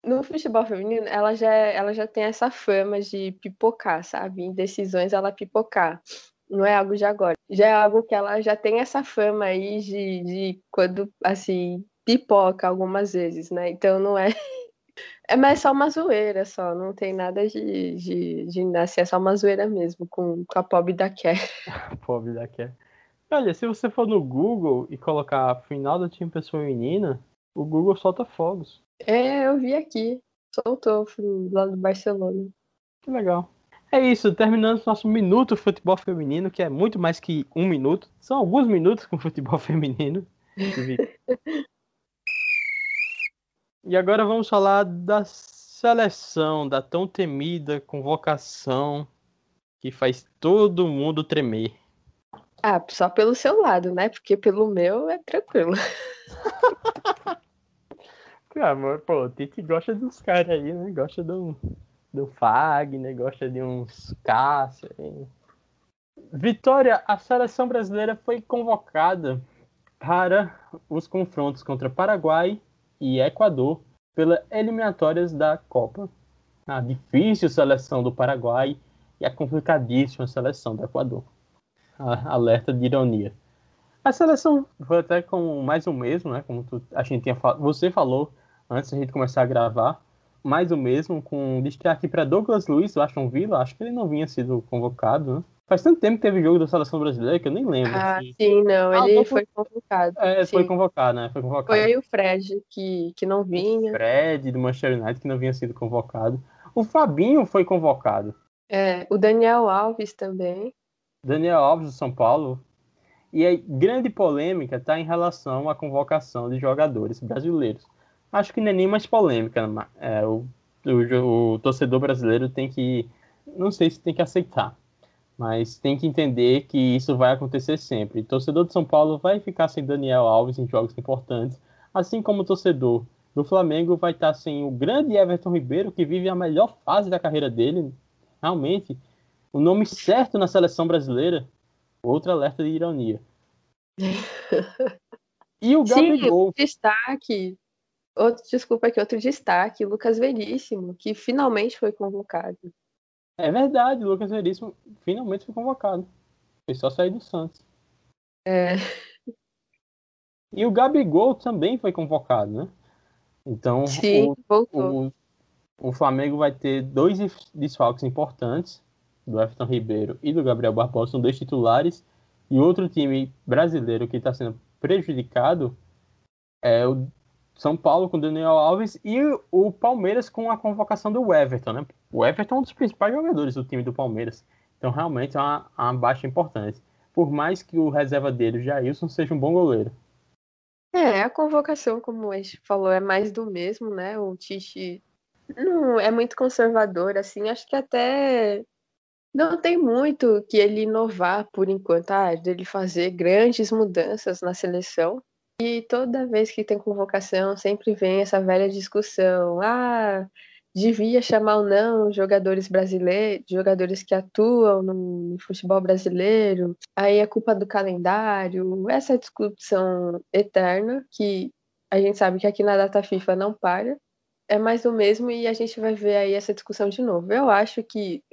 no futebol feminino, ela já, ela já tem essa fama de pipocar, sabe? Em decisões ela pipocar. Não é algo de agora. Já é algo que ela já tem essa fama aí de, de quando, assim, pipoca algumas vezes, né? Então não é *laughs* é mais só uma zoeira, só. Não tem nada de, de, de nascer, é só uma zoeira mesmo, com, com a pobre da Kerr. *laughs* pobre da Kerr. Olha, se você for no Google e colocar final da Champions Feminina, o Google solta fogos. É, eu vi aqui. Soltou lá do Barcelona. Que legal. É isso, terminando nosso minuto futebol feminino, que é muito mais que um minuto. São alguns minutos com *laughs* futebol feminino. E agora vamos falar da seleção, da tão temida convocação que faz todo mundo tremer. Ah, só pelo seu lado, né? Porque pelo meu é tranquilo. *laughs* Amor, pô, o Tite gosta dos caras aí, né? Gosta do, do Fagner, gosta de uns Cássio. Vitória, a seleção brasileira foi convocada para os confrontos contra Paraguai e Equador pela eliminatórias da Copa. A difícil seleção do Paraguai e a complicadíssima seleção do Equador. *laughs* A, alerta de ironia. A seleção foi até com mais o mesmo, né? Como tu, a gente tinha você falou antes da gente começar a gravar, mais o mesmo, com destaque para Douglas Luiz do Aston Villa. Acho que ele não vinha sido convocado, né? Faz tanto tempo que teve jogo da seleção brasileira que eu nem lembro. Ah, se... sim, não, ah, ele foi convocado. É, sim. foi convocado, né? Foi convocado. Foi o Fred que, que não vinha. O Fred do Manchester United que não vinha sido convocado. O Fabinho foi convocado. É, o Daniel Alves também. Daniel Alves do São Paulo. E a grande polêmica está em relação à convocação de jogadores brasileiros. Acho que não é nem mais polêmica. É, o, o, o torcedor brasileiro tem que. Não sei se tem que aceitar mas tem que entender que isso vai acontecer sempre. O torcedor de São Paulo vai ficar sem Daniel Alves em jogos importantes, assim como o torcedor do Flamengo vai estar sem o grande Everton Ribeiro, que vive a melhor fase da carreira dele. Realmente, o nome certo na seleção brasileira. Outro alerta de ironia. *laughs* E o Gabigol. Sim, destaque. Outro, desculpa aqui, outro destaque, Lucas Veríssimo, que finalmente foi convocado. É verdade, o Lucas Veríssimo finalmente foi convocado. Foi só sair do Santos. É. E o Gabigol também foi convocado, né? Então, Sim, o, o, o, Flamengo vai ter dois desfalques importantes, do Everton Ribeiro e do Gabriel Barbosa, são dois titulares. E outro time brasileiro que está sendo prejudicado é o são Paulo com Daniel Alves e o Palmeiras com a convocação do Everton, né? O Everton é um dos principais jogadores do time do Palmeiras. Então, realmente é uma, uma baixa importante. Por mais que o reserva dele, o Jailson, seja um bom goleiro. É, a convocação, como a gente falou, é mais do mesmo, né? O Tite Não, é muito conservador, assim, acho que até não tem muito que ele inovar por enquanto, ah, dele fazer grandes mudanças na seleção. E toda vez que tem convocação, sempre vem essa velha discussão. Ah, devia chamar ou não jogadores brasileiros, jogadores que atuam no futebol brasileiro. Aí é culpa do calendário. Essa discussão eterna que a gente sabe que aqui na data FIFA não para. É mais do mesmo e a gente vai ver aí essa discussão de novo. Eu acho que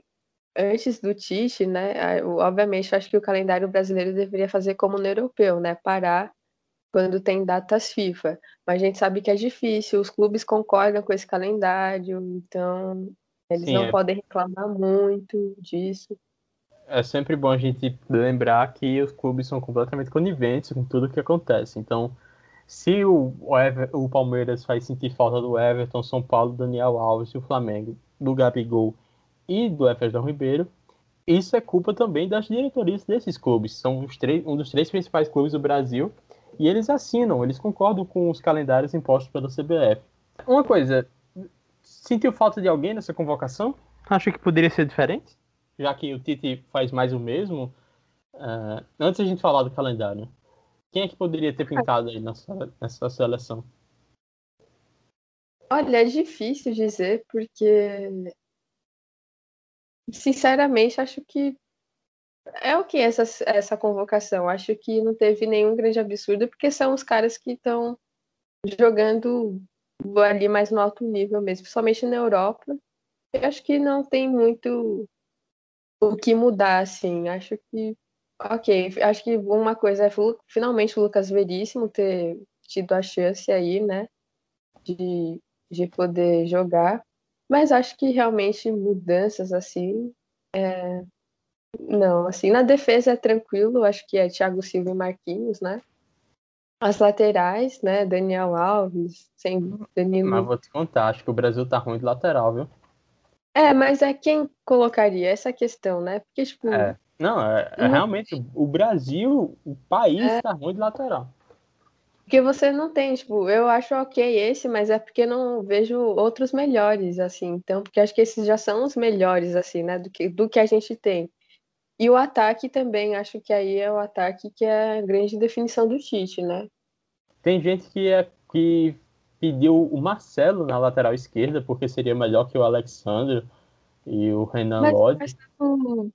antes do Tite, né, obviamente eu acho que o calendário brasileiro deveria fazer como no europeu, né, parar quando tem datas FIFA. Mas a gente sabe que é difícil, os clubes concordam com esse calendário, então eles Sim, não é... podem reclamar muito disso. É sempre bom a gente lembrar que os clubes são completamente coniventes com tudo que acontece. Então, se o, Ever, o Palmeiras faz sentir falta do Everton, São Paulo, Daniel Alves e o Flamengo, do Gabigol e do Everton Ribeiro, isso é culpa também das diretorias desses clubes. São os três, um dos três principais clubes do Brasil e eles assinam, eles concordam com os calendários impostos pela CBF. Uma coisa, sentiu falta de alguém nessa convocação? Acho que poderia ser diferente? Já que o Tite faz mais o mesmo. Uh, antes a gente falar do calendário, quem é que poderia ter pintado aí nessa, nessa seleção? Olha, é difícil dizer, porque sinceramente acho que é o que essa, essa convocação? Acho que não teve nenhum grande absurdo, porque são os caras que estão jogando ali mais no alto nível mesmo, somente na Europa. Eu acho que não tem muito o que mudar, assim. Acho que, ok, acho que uma coisa é finalmente o Lucas Veríssimo ter tido a chance aí, né, de, de poder jogar. Mas acho que realmente mudanças assim é, não, assim, na defesa é tranquilo, acho que é Thiago Silva e Marquinhos, né? As laterais, né? Daniel Alves, sem Danilo. Mas vou te contar, acho que o Brasil tá ruim de lateral, viu? É, mas é quem colocaria essa questão, né? Porque, tipo. É. Não, é, é realmente o Brasil, o país é... tá ruim de lateral. Porque você não tem, tipo, eu acho ok esse, mas é porque não vejo outros melhores, assim. Então, porque acho que esses já são os melhores, assim, né? Do que, do que a gente tem. E o ataque também, acho que aí é o ataque que é a grande definição do Tite, né? Tem gente que, é, que pediu o Marcelo na lateral esquerda, porque seria melhor que o Alexandre e o Renan mas, Lodge. Mas...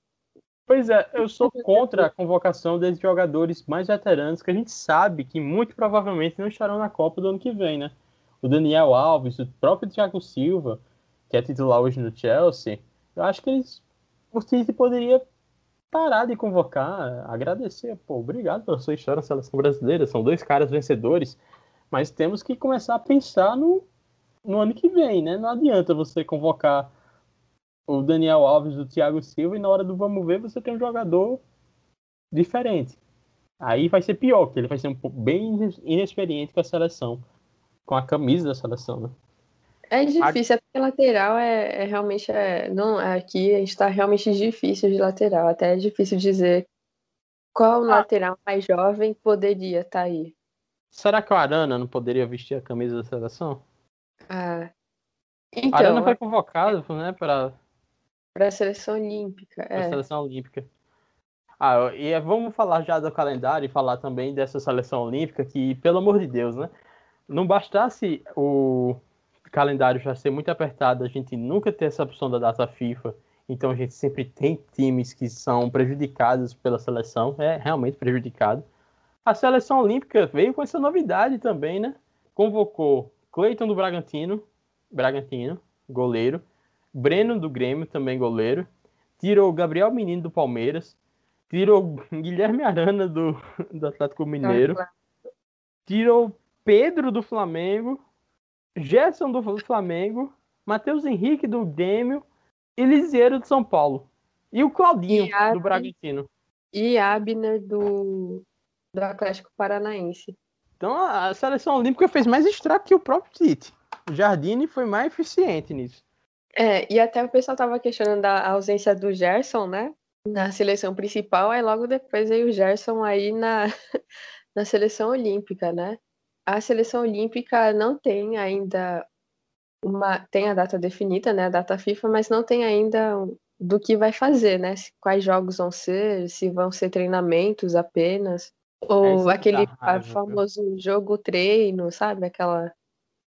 Pois é, eu sou contra a convocação desses jogadores mais veteranos que a gente sabe que muito provavelmente não estarão na Copa do ano que vem, né? O Daniel Alves, o próprio Thiago Silva, que é titular hoje no Chelsea, eu acho que eles, o Tite poderia parar de convocar, agradecer, pô, obrigado pela sua história na seleção brasileira, são dois caras vencedores, mas temos que começar a pensar no, no ano que vem, né? Não adianta você convocar o Daniel Alves, o Thiago Silva, e na hora do vamos ver você tem um jogador diferente. Aí vai ser pior, que ele vai ser um pouco bem inexperiente com a seleção, com a camisa da seleção, né? É difícil, a... é porque lateral é, é realmente. É, não, aqui a gente está realmente difícil de lateral. Até é difícil dizer qual ah. lateral mais jovem poderia estar tá aí. Será que o Arana não poderia vestir a camisa da seleção? Ah. Então, Arana foi convocado, né, para para a seleção olímpica. Para a é. seleção olímpica. Ah, e vamos falar já do calendário e falar também dessa seleção olímpica que, pelo amor de Deus, né? Não bastasse o calendário já ser muito apertado, a gente nunca ter essa opção da data FIFA, então a gente sempre tem times que são prejudicados pela seleção, é realmente prejudicado. A seleção olímpica veio com essa novidade também, né? Convocou Cleiton do Bragantino, Bragantino, goleiro, Breno do Grêmio, também goleiro, tirou Gabriel Menino do Palmeiras, tirou Guilherme Arana do, do Atlético Mineiro, tirou Pedro do Flamengo, Gerson do Flamengo, Matheus Henrique do Grêmio e Lisieiro do São Paulo. E o Claudinho e Ab... do Bragantino. E Abner do, do Atlético Paranaense. Então a seleção olímpica fez mais estrago que o próprio Tite. O Jardine foi mais eficiente nisso. É, e até o pessoal tava questionando da ausência do Gerson, né? Na seleção principal, aí logo depois veio o Gerson aí na, *laughs* na seleção olímpica, né? a seleção olímpica não tem ainda uma tem a data definida, né, a data FIFA, mas não tem ainda do que vai fazer, né? Quais jogos vão ser, se vão ser treinamentos apenas, ou é aquele famoso jogo treino, sabe? Aquela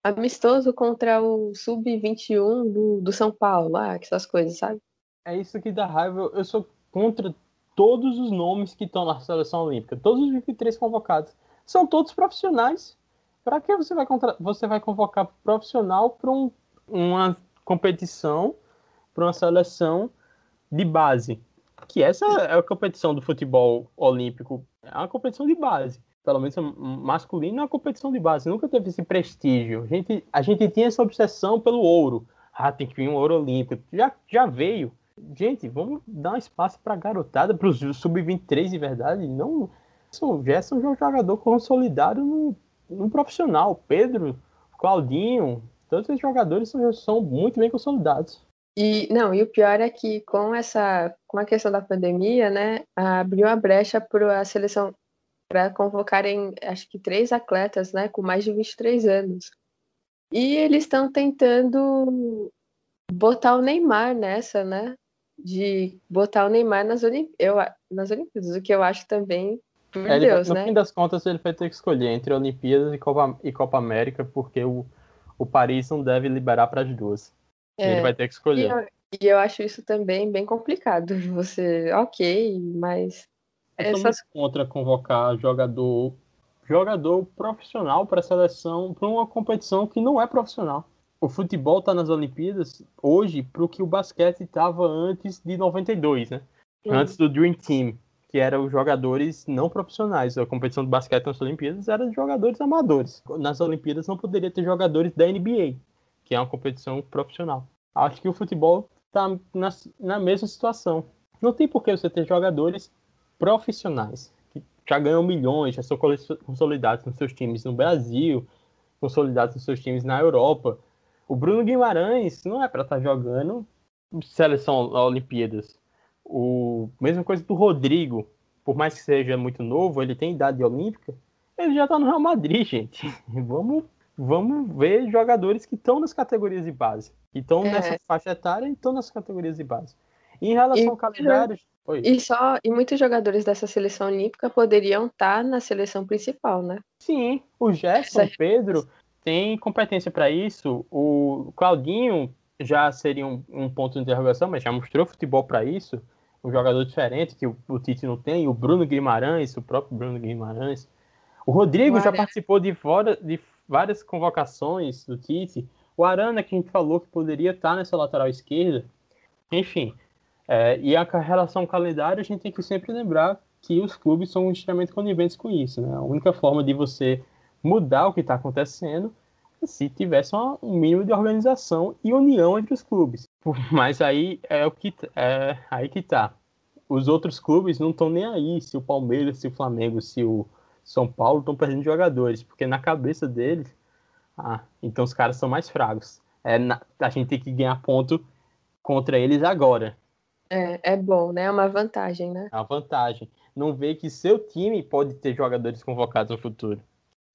amistoso contra o sub-21 do, do São Paulo, ah, essas coisas, sabe? É isso que dá raiva. Eu sou contra todos os nomes que estão na seleção olímpica, todos os 23 convocados. São todos profissionais. Para que você vai, contra... você vai convocar profissional para um, uma competição, para uma seleção de base? Que essa é a competição do futebol olímpico, é uma competição de base. Pelo menos masculino uma competição de base, nunca teve esse prestígio. A gente, a gente tinha essa obsessão pelo ouro. Ah, tem que vir um ouro olímpico. Já, já veio. Gente, vamos dar um espaço para garotada, para os sub-23 de verdade. Não, Gerson é um jogador consolidado no, no profissional. Pedro, Claudinho, todos esses jogadores são, são muito bem consolidados. E não, e o pior é que com essa, com a questão da pandemia, né, abriu a brecha para a seleção para convocarem, acho que três atletas, né, com mais de 23 anos. E eles estão tentando botar o Neymar nessa, né? De botar o Neymar nas, Olimp... eu, nas Olimpíadas, o que eu acho também por é, Deus, no né? fim das contas, ele vai ter que escolher entre Olimpíadas e Copa, e Copa América, porque o, o Paris não deve liberar para as duas. É, ele vai ter que escolher. E eu, e eu, acho isso também bem complicado. *laughs* Você, ok, mas. Eu essas... contra convocar jogador jogador profissional para a seleção, para uma competição que não é profissional. O futebol está nas Olimpíadas hoje para o que o basquete estava antes de 92, né? Uhum. Antes do Dream Team que eram os jogadores não profissionais. A competição de basquete nas Olimpíadas era de jogadores amadores. Nas Olimpíadas não poderia ter jogadores da NBA, que é uma competição profissional. Acho que o futebol está na, na mesma situação. Não tem por que você ter jogadores profissionais, que já ganham milhões, já são consolidados nos seus times no Brasil, consolidados nos seus times na Europa. O Bruno Guimarães não é para estar tá jogando seleção Olimpíadas. O mesma coisa do Rodrigo, por mais que seja muito novo, ele tem idade olímpica, ele já tá no Real Madrid, gente. *laughs* vamos, vamos ver jogadores que estão nas categorias de base, que estão é. nessa faixa etária e estão nas categorias de base. Em relação e, ao calendário, Oi. E só e muitos jogadores dessa seleção olímpica poderiam estar tá na seleção principal, né? Sim, o Gerson, Pedro tem competência para isso. O Claudinho já seria um, um, ponto de interrogação, mas já mostrou futebol para isso um jogador diferente que o, o, Tite não tem, o Bruno Guimarães, o próprio Bruno Guimarães. O Rodrigo já participou de, fora, de várias convocações do Tite. O Arana, que a gente falou que poderia estar nessa lateral esquerda. Enfim, é, e a relação calendário, a gente tem que sempre lembrar que os clubes são extremamente coniventes com isso. Né? A única forma de você mudar o que está acontecendo é se tivesse uma, um mínimo de organização e união entre os clubes. *laughs* Mas aí é o que é aí que tá. Os outros clubes não estão nem aí se o Palmeiras, se o Flamengo, se o São Paulo estão perdendo jogadores, porque na cabeça deles, ah, então os caras são mais fracos. É, na, a gente tem que ganhar ponto contra eles agora. É, é bom, né? É uma vantagem, né? É uma vantagem. Não vê que seu time pode ter jogadores convocados no futuro.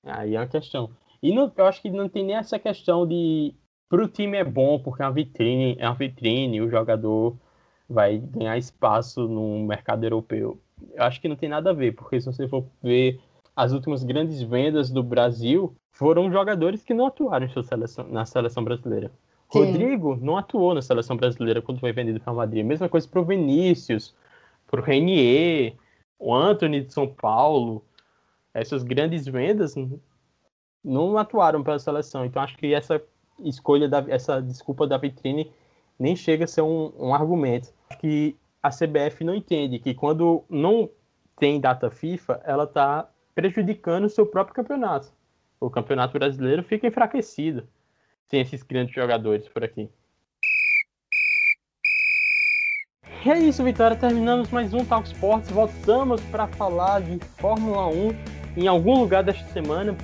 Aí é uma questão. E não, eu acho que não tem nem essa questão de para o time é bom porque é uma vitrine, é uma vitrine, o jogador vai ganhar espaço no mercado europeu. Eu acho que não tem nada a ver, porque se você for ver as últimas grandes vendas do Brasil, foram jogadores que não atuaram seleção, na seleção brasileira. Sim. Rodrigo não atuou na seleção brasileira quando foi vendido para o Madrid. Mesma coisa para o Vinícius, para o Renier, o Anthony de São Paulo. Essas grandes vendas não atuaram pela seleção. Então acho que essa escolha, da, essa desculpa da vitrine nem chega a ser um, um argumento. Acho que a CBF não entende que quando não tem data FIFA, ela está prejudicando o seu próprio campeonato. O campeonato brasileiro fica enfraquecido sem esses grandes jogadores por aqui. E é isso, Vitória. Terminamos mais um Talk Sports. Voltamos para falar de Fórmula 1 em algum lugar desta semana.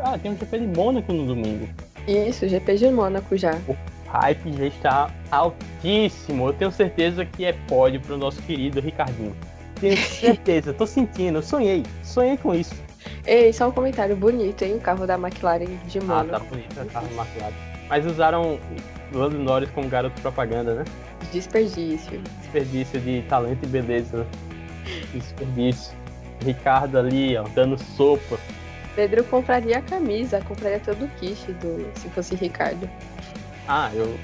Ah, tem um GP de Mônaco no domingo. Isso, GP de Mônaco já. O hype já está altíssimo. Eu tenho certeza que é pódio para o nosso querido Ricardinho. Tenho certeza, tô sentindo, sonhei, sonhei com isso. Ei, só um comentário bonito, hein? O carro da McLaren de Ah, mono. tá bonito o carro McLaren. Mas usaram Lando Norris como garoto propaganda, né? Desperdício. Desperdício de talento e beleza, né? Desperdício. Ricardo ali, ó, dando sopa. Pedro compraria a camisa, compraria todo o kit do, se fosse Ricardo. Ah, eu.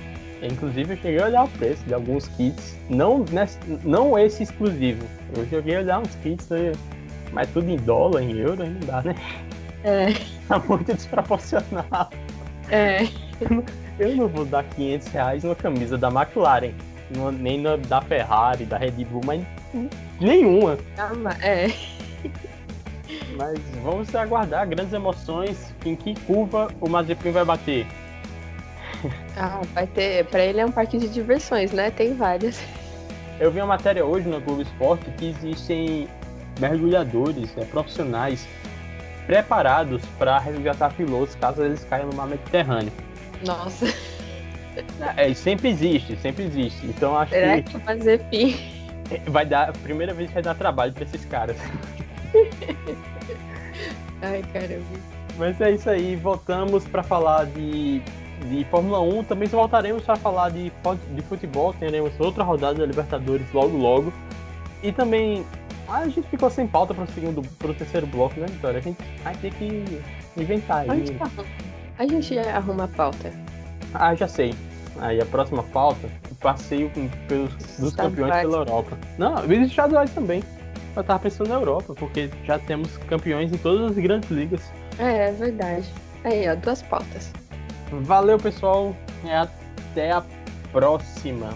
Inclusive eu cheguei a olhar o preço de alguns kits. Não, nesse- não esse exclusivo. Eu cheguei a olhar uns kits aí. Mas tudo em dólar, em euro, aí não dá, né? É, *laughs* Tá muito desproporcional. é. Eu não vou dar 500 reais numa camisa da McLaren. numa- nem na da Ferrari, da Red Bull, mas nenhuma. É. Mas vamos aguardar grandes emoções. Em que curva o Mazepin vai bater? Ah, vai ter. Pra ele é um parque de diversões, né? Tem várias. Eu vi uma matéria hoje no Globo Esporte que existem mergulhadores né, profissionais preparados para resgatar pilotos caso eles caiam no mar Mediterrâneo. Nossa, É, sempre existe, sempre existe. Então acho será que que o Mazepin. *laughs* vai dar, a primeira vez que vai dar trabalho para esses caras. *laughs* Ai, caramba. Mas é isso aí, voltamos para falar de, de Fórmula 1. Também voltaremos para falar de, de futebol. Teremos outra rodada da Libertadores logo logo. E também a gente ficou sem pauta para o segundo, pro terceiro bloco, né, Vitória? A gente vai ter que inventar A aí. gente, arruma. a gente arruma a pauta. Ah, já sei. Aí a próxima pauta, o passeio pelos, dos campeões pela Europa. Não, os estaduais também. Eu tava pensando na Europa, porque já temos campeões em todas as grandes ligas. É, é verdade. Aí, ó, duas pautas. Valeu, pessoal. Até a próxima.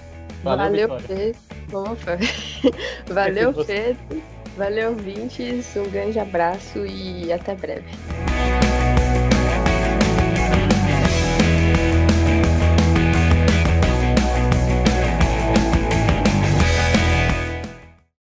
Valeu, Valeu, Vitória fofa. *laughs* Valeu, *laughs* Pedro. Valeu, ouvintes. Um grande abraço e até breve.